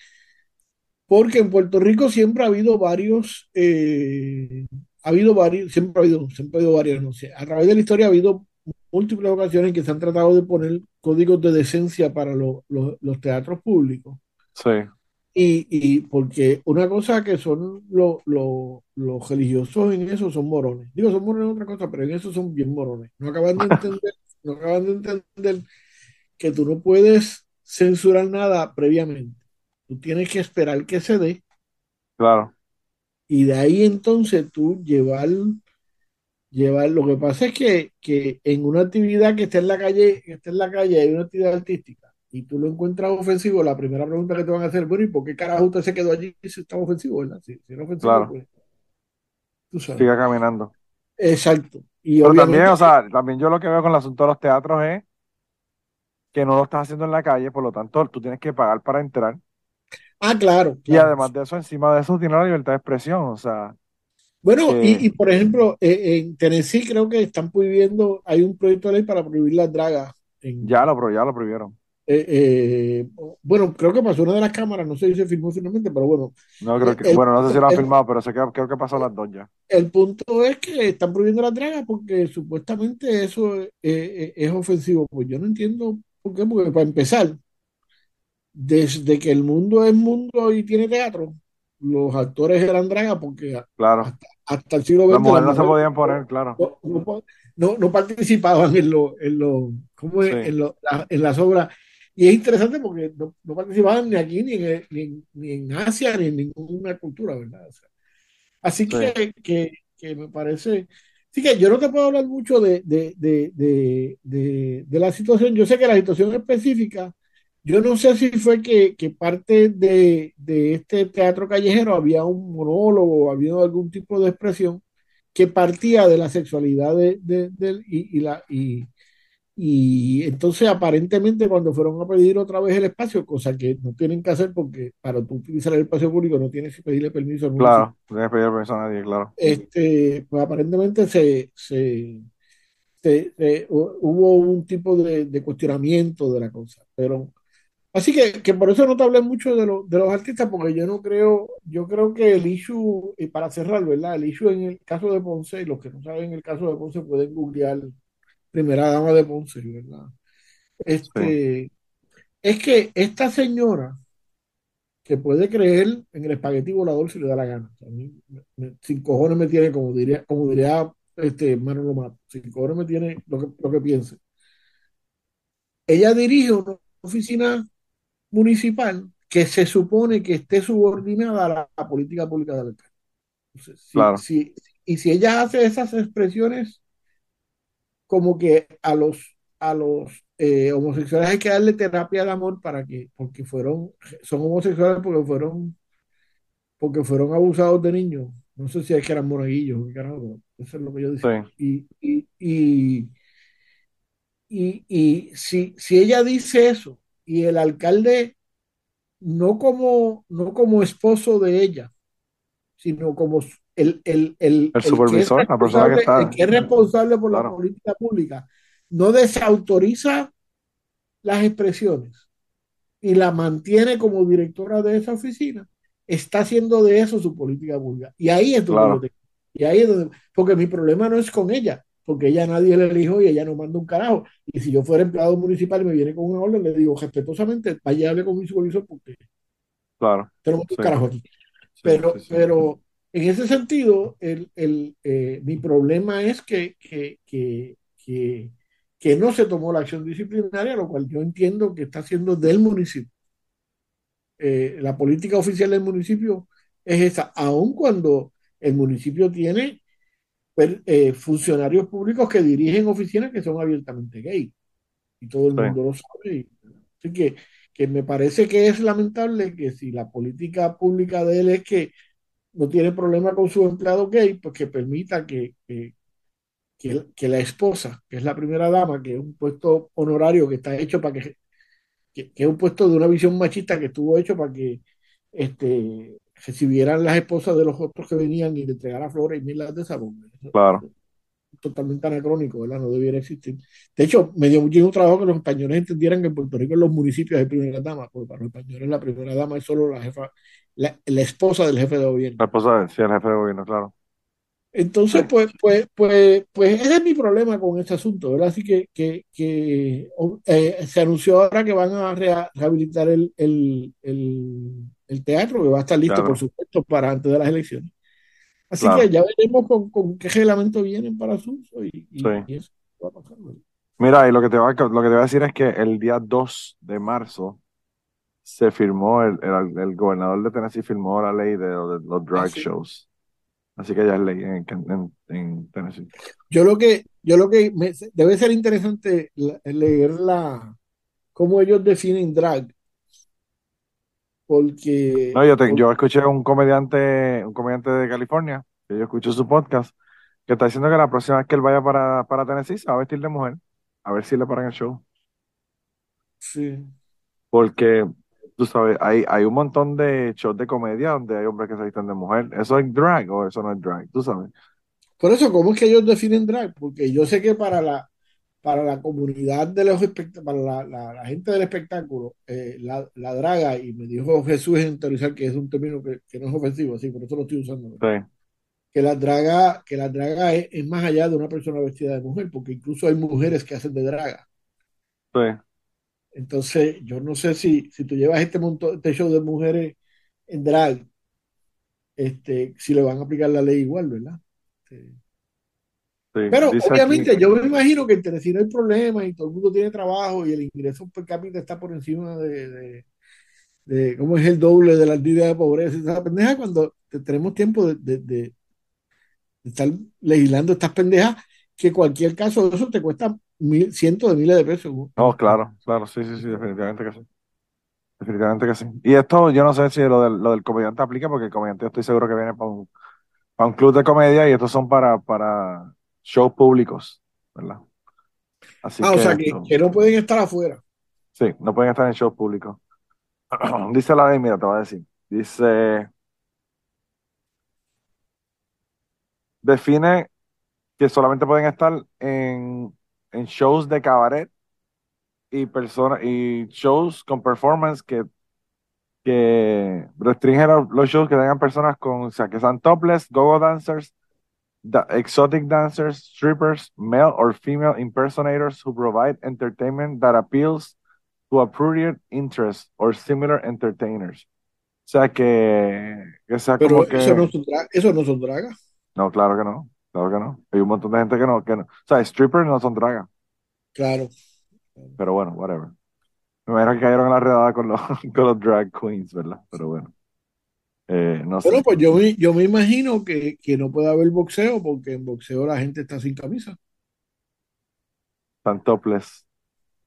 porque en Puerto Rico siempre ha habido varios, eh, ha habido varios, siempre ha habido, siempre ha habido varias, no sé, a través de la historia ha habido múltiples ocasiones en que se han tratado de poner códigos de decencia para lo- lo- los teatros públicos. Sí, Y, y porque una cosa que son lo- lo- los religiosos en eso son morones. Digo, son morones en otra cosa, pero en eso son bien morones. No acaban de entender, no acaban de entender que tú no puedes censurar nada previamente. Tú tienes que esperar que se dé claro. y de ahí entonces tú llevar, llevar. Lo que pasa es que, que en una actividad que esté en la calle, que esté en la calle, hay una actividad artística y tú lo encuentras ofensivo, la primera pregunta que te van a hacer, bueno, ¿y por qué carajo usted se quedó allí si estaba ofensivo, verdad? Si, si era ofensivo, Claro. pues, tú sabes. Siga caminando. Exacto. Y Pero también, o sea, también yo lo que veo con el asunto de los teatros es que no lo estás haciendo en la calle, por lo tanto, tú tienes que pagar para entrar. ah, claro, Y además de eso, encima de eso, tiene la libertad de expresión. O sea, Bueno, y, y, por ejemplo, eh, en Tennessee creo que están prohibiendo, hay un proyecto de ley para prohibir las dragas. En, ya lo, ya lo prohibieron. eh, eh, bueno, creo que pasó una de las cámaras, no sé si se firmó finalmente, pero bueno, No creo que, El- bueno, no sé si lo han filmado, pero sé que, creo que pasó las dos ya. el punto es que están prohibiendo las dragas porque supuestamente eso es ofensivo. Pues yo no entiendo por qué, porque para empezar, desde que el mundo es mundo y tiene teatro, los actores eran dragas porque Claro. hasta, hasta el siglo XX Las mujeres no se podían poner, claro. no, no participaban en, lo, en, lo, ¿cómo es? Sí. en, lo- la- en las obras. Y es interesante porque no, no participaban ni aquí, ni en, ni, en, ni en Asia, ni en ninguna cultura, ¿verdad? O sea, así Sí. que, que, que me parece... Así que yo no te puedo hablar mucho de, de, de, de, la situación. Yo sé que la situación específica, yo no sé si fue que, que parte de, este teatro callejero había un monólogo, había algún tipo de expresión que partía de la sexualidad y, y la, y, y entonces aparentemente cuando fueron a pedir otra vez el espacio, cosa que no tienen que hacer porque para tú utilizar el espacio público no tienes que pedirle permiso municipio. Claro, no tienes que pedir permiso a nadie, claro. Este, pues aparentemente se, se, se- se- hu- hubo un tipo de, de cuestionamiento de la cosa, pero así que, que por eso no te hablé mucho de, lo- de los artistas, porque yo no creo, yo creo que el issue, y para cerrar, ¿verdad? El issue en el caso de Ponce, y los que no saben el caso de Ponce pueden googlear primera dama de Ponce, ¿verdad? Este, es que esta señora que puede creer en el espagueti volador si le da la gana. A mí me- sin cojones me tiene, como diría, como diría este Manolo Mato, sin cojones me tiene lo que, lo que piense. Ella dirige una oficina municipal que se supone que esté subordinada a la, a política pública del alcalde. Entonces, si- Claro. si- y si ella hace esas expresiones como que a los, a los eh, homosexuales hay que darle terapia de amor para que, porque fueron, son homosexuales porque fueron, porque fueron abusados de niños. No sé si es que eran monaguillos, eso es lo que yo decía. Sí. Y, y, y, y, y si, si ella dice eso y el alcalde no como, no como esposo de ella, sino como el, el, el, el supervisor, la persona que está. El que es responsable por Claro. la política pública, no desautoriza las expresiones y la mantiene como directora de esa oficina, está haciendo de eso su política pública. Y ahí es donde Claro. y ahí es donde, porque mi problema no es con ella, porque ella nadie le eligió y ella no manda un carajo. Y si yo fuera empleado municipal y me viene con una orden, le digo respetuosamente, vaya y hable con mi supervisor porque Claro. te lo mando un Sí. carajo aquí. Sí, Pero, sí. pero en ese sentido, el, el, eh, mi problema es que, que, que, que, que no se tomó la acción disciplinaria, lo cual yo entiendo que está haciendo del municipio. Eh, la política oficial del municipio es esa, aun cuando el municipio tiene per- eh, funcionarios públicos que dirigen oficinas que son abiertamente gay. Y todo el Sí. mundo lo sabe. Así que, que me parece que es lamentable que si la política pública de él es que no tiene problema con su empleado gay, pues que permita que, que, que, que la esposa, que es la primera dama, que es un puesto honorario que está hecho para que, que, es un puesto de una visión machista que estuvo hecho para que este, recibieran las esposas de los otros que venían y le entregaran flores y milas de sabón. Claro. totalmente anacrónico, ¿verdad? No debiera existir. De hecho, me dio mucho trabajo que los españoles entendieran que en Puerto Rico en los municipios hay primera dama, porque para los españoles la primera dama es solo la jefa, la, la esposa del jefe de gobierno. La esposa de, sí, el jefe de gobierno, claro. Entonces, pues, pues, pues, pues ese es mi problema con este asunto, ¿verdad? Así que, que, que eh, se anunció ahora que van a rea- rehabilitar el, el, el, el teatro, que va a estar listo, Claro. por supuesto, para antes de las elecciones. Así Claro. que ya veremos con, con qué reglamento vienen para su uso y, y- Sí. y eso va a pasar, ¿verdad? Mira, y lo que te va, lo que te voy a decir es que el día 2 de marzo se firmó, el, el, el gobernador de Tennessee firmó la ley de, de los drag sí. shows. Así que ya es ley en, en, en Tennessee. Yo lo que, yo lo que me- debe ser interesante leer la cómo ellos definen drag, porque, No, yo, te- porque- yo escuché un comediante, un comediante de California, que yo escucho su podcast, que está diciendo que la próxima vez que él vaya para, para Tennessee se va a vestir de mujer, a ver si le paran el show. sí. Porque, tú sabes, hay, hay un montón de shows de comedia donde hay hombres que se visten de mujer. ¿Eso es drag o eso no es drag? Tú sabes. Por eso, ¿cómo es que ellos definen drag? Porque yo sé que para la, para la comunidad de los para la, la- la gente del espectáculo, eh, la, la draga, y me dijo Jesús en teorizar que es un término que, que no es ofensivo, así, por eso lo estoy usando. Sí, Que la draga, que la draga es, es más allá de una persona vestida de mujer, porque incluso hay mujeres que hacen de draga. sí. Entonces, yo no sé si, si tú llevas este montón, este show de mujeres en drag, este, si le van a aplicar la ley igual, ¿verdad? Sí. sí. Pero obviamente aquí- yo me imagino que en Tennessee no hay problemas y todo el mundo tiene trabajo y el ingreso per cápita está por encima de, de, de cómo es el doble de la línea de pobreza. Esa pendeja cuando te- tenemos tiempo de- de estar legislando estas pendejas que cualquier caso de eso te cuesta mil, cientos de miles de pesos. ¿no? Oh, claro, claro, sí, sí, sí, definitivamente que sí. Definitivamente que sí. Y esto, yo no sé si lo del, lo del comediante aplica, porque el comediante estoy seguro que viene para un, para un club de comedia y estos son para, para shows públicos, ¿verdad? Así Ah, o que, sea que, esto- que no pueden estar afuera. sí, no pueden estar en shows públicos. Dice la ley, mira, te voy a decir. Dice, define que solamente pueden estar en, en shows de cabaret y personas y shows con performance que, que restringen los, shows que tengan personas con, o sea, que sean topless, go-go dancers, da- exotic dancers, strippers, male or female impersonators who provide entertainment that appeals to appropriate interests or similar entertainers. O sea que, que sea Pero como que eso no son, dra- eso no son dragas. no, claro que no, claro que no. Hay un montón de gente que no, que no. O sea, strippers no son dragas, Claro. pero bueno, whatever. Me imagino que cayeron en la redada con los, con los drag queens, ¿verdad? Pero bueno. Eh, no sé. Bueno, pues yo me, yo me imagino que, que no puede haber boxeo porque en boxeo la gente está sin camisa. Están topless.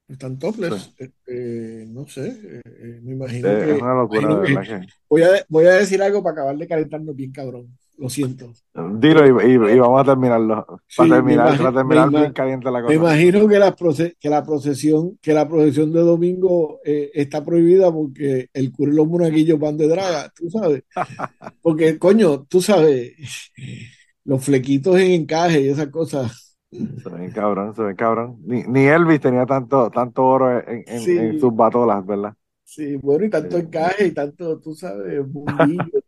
Están topless. Sí. Eh, eh, no sé, eh, me imagino que, es una locura, imagino que. voy a, voy a decir algo para acabar de calentarnos bien cabrón. Lo siento. Dilo y, y- y vamos a terminarlo. Sí, para me terminar, imagino- para terminar me bien caliente la Me cosa. imagino que la, proce- que la procesión, que la procesión de domingo eh, está prohibida porque el cura y los monaguillos van de draga, tú sabes. Porque, coño, tú sabes, los flequitos en encaje y esas cosas. Se ven cabrón, se ven cabrón. Ni, ni Elvis tenía tanto, tanto oro en, en- Sí. en sus batolas, ¿verdad? Sí, bueno, y tanto Sí. encaje y tanto, tú sabes,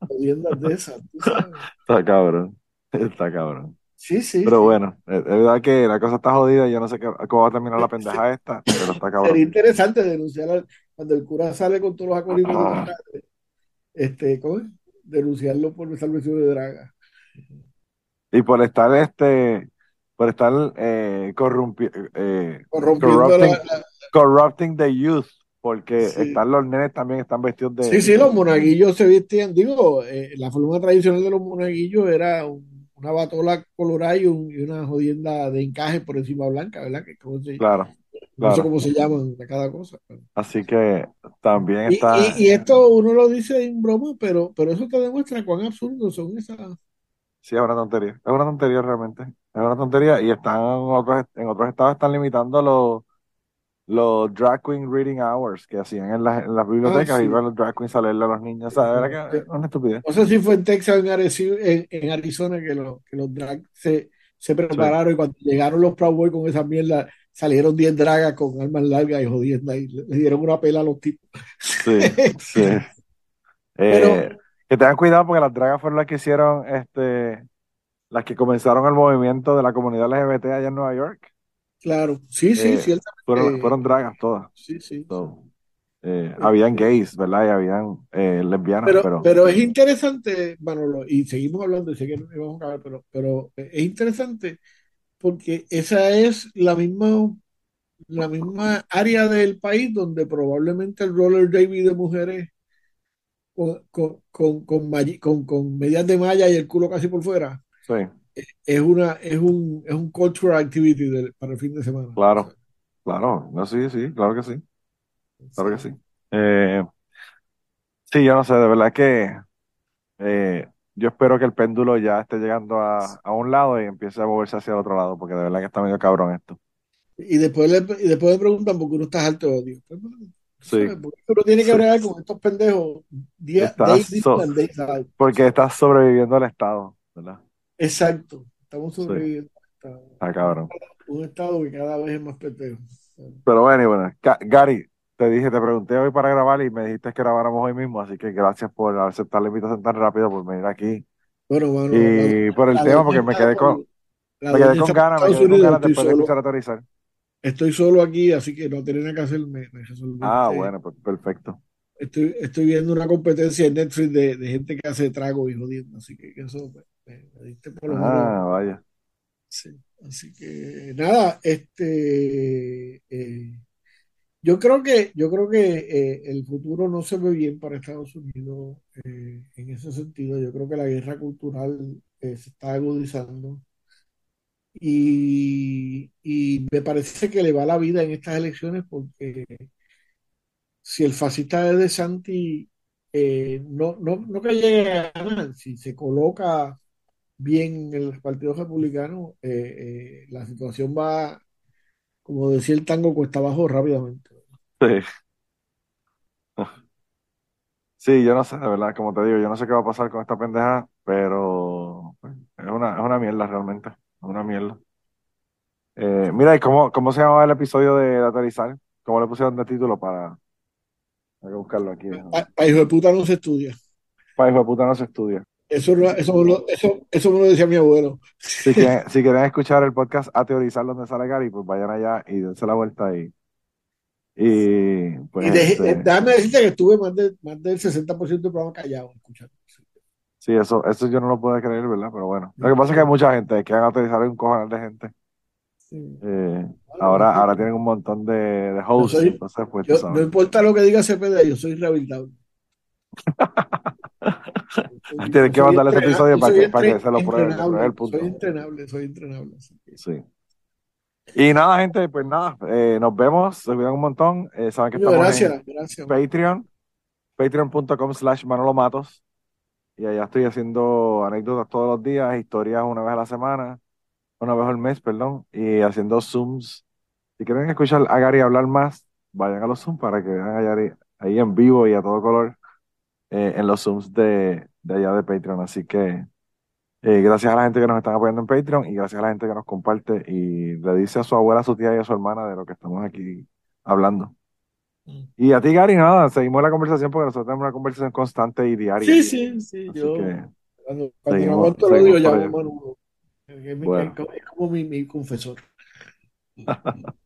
jodiendas de esas, tú sabes. Está cabrón. Está cabrón. Sí, sí. Pero sí. bueno, es es verdad que la cosa está jodida. Yo no sé qué- cómo va a terminar la pendeja esta, pero está Sería cabrón. interesante denunciar al- cuando el cura sale con todos los acólitos de Ah. Este, ¿cómo es? Denunciarlo por salvación de draga. Y por estar este, por estar eh, corrompi- eh, Corrompiendo corrupting, la- la- corrupting the youth, porque Sí. están los nenes también están vestidos de. Sí, sí, los monaguillos se vestían, digo, eh, la forma tradicional de los monaguillos era un- una batola colorada y, un- y una jodienda de encaje por encima blanca, ¿verdad? Que se- Claro, no sé claro. cómo se llaman a cada cosa. pero- Así que también Y, está. y- y esto uno lo dice en broma, pero, pero eso te demuestra cuán absurdos son esas. Sí, es una tontería. Es una tontería realmente. Es una tontería. Y están en otros, en otros estados están limitando los, los drag queen reading hours que hacían en las, en las bibliotecas Ah, sí. iban los drag queens a leerle a los niños. O sea, de verdad que una estupidez. No sé si fue en Texas o en, Arizona que, lo- que los drag se, se prepararon y cuando llegaron los Proud Boys con esa mierda, salieron 10 dragas con armas largas y jodiendo y le, le dieron una pela a los tipos. Sí, sí. Eh, Pero- que tengan cuidado porque las dragas fueron las que hicieron, este, las que comenzaron el movimiento de la comunidad LGBT allá en Nueva York. Claro, sí, sí, Eh, ciertamente. Fueron, fueron dragas todas. Sí, sí. So, eh, habían gays, ¿verdad? Y habían eh, lesbianas, Pero, pero, pero es interesante, Manolo, y seguimos hablando, y sé que no vamos a acabar, pero, pero es interesante porque esa es la misma, la misma área del país donde probablemente el roller derby de mujeres con, con, con, con- con medias de malla y el culo casi por fuera sí, es una es un es un cultural activity para el fin de semana. Claro. claro, no, sí, sí, claro que sí, claro que sí. Eh, sí, yo no sé, de verdad que eh, yo espero que el péndulo ya esté llegando a, a un lado y empiece a moverse hacia el otro lado, porque de verdad que está medio cabrón esto. Y después le, y después me preguntan por qué uno está alto de odio. Pues, Sí. uno tiene que Sí. bregar con estos pendejos día, so-. Porque está sobreviviendo al Estado, ¿verdad? Exacto. Estamos sobreviviendo a esta- Está cabrón. un estado que cada vez es más pendejo. Pero bueno, y bueno, Ga- Gary, te dije, te pregunté hoy para grabar y me dijiste que grabáramos hoy mismo, así que gracias por aceptar la invitación tan rápido, por venir aquí. Bueno, mano, Y por el tema, porque me quedé con, me quedé con ganas, me quedé con ganas después de escuchar a Torizar. estoy solo aquí, así que no tenía nada que hacer, me, me resolví. Ah, Eh, bueno, pues perfecto. Estoy, estoy viendo una competencia en Netflix de, de gente que hace trago y jodiendo, así que eso me, me- me diste por lo menos. Ah, vaya. Sí, así que nada, este eh, yo creo que yo creo que eh, el futuro no se ve bien para Estados Unidos eh, en ese sentido. Yo creo que la guerra cultural eh, se está agudizando y, y me parece que le va la vida en estas elecciones porque si el fascista de De Santi eh, no, no, no que llegue a ganar, si se coloca bien en el Partido Republicano, eh, eh, la situación va, como decía el tango, cuesta abajo rápidamente. Sí. Sí, yo no sé, de verdad, como te digo, yo no sé qué va a pasar con esta pendeja, pero pues, es una, es una mierda realmente, es una mierda. Eh, mira, ¿y cómo, cómo se llamaba el episodio de Datorizar? ¿Cómo le pusieron de título para... Hay que buscarlo aquí. Pa- pa' hijo de puta no se estudia. Hijo de puta no se estudia. Eso, no- eso, me lo, eso, eso me lo decía mi abuelo. Si quieren, si quieren escuchar el podcast a teorizar donde sale Gary, pues vayan allá y dense la vuelta y, y pues Y de- este, déjame decirte que estuve más, de, más del 60% del programa callado escuchando. sí, eso, eso yo no lo puedo creer, ¿verdad? Pero bueno, lo que pasa es que hay mucha gente que han autorizado un cojonal de gente. Sí. Eh, ahora, ahora tienen un montón de, de hosts, soy- entonces pues Yo, no importa lo que diga CPD, yo soy rehabilitable. Tienes que mandarle ese episodio para que, para que se lo pruebe, el punto. Soy entrenable, soy entrenable. Sí. Y nada, gente, pues nada, eh, nos vemos, se cuidan un montón. Eh, saben que estamos gracias, en gracias. Patreon, patreon.com slash Manolo Matos. y allá estoy haciendo anécdotas todos los días, historias una vez a la semana, una vez al mes, perdón, y haciendo Zooms. Si quieren escuchar a Gary hablar más, vayan a los Zooms para que vean a Gary ahí en vivo y a todo color eh, en los Zooms de, de allá de Patreon. Así que eh, gracias a la gente que nos están apoyando en Patreon y gracias a la gente que nos comparte y le dice a su abuela, a su tía y a su hermana de lo que estamos aquí hablando. Mm. Y a ti, Gary, nada, seguimos la conversación porque nosotros tenemos una conversación constante y diaria. Sí, sí, sí. Así Yo, que cuando, cuando seguimos- aguanto lo digo, por llamo ahí. a Manu. Es, Bueno. como mi, mi confesor.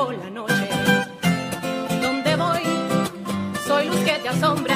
Rompo la noche. Donde voy, soy luz que te asombra.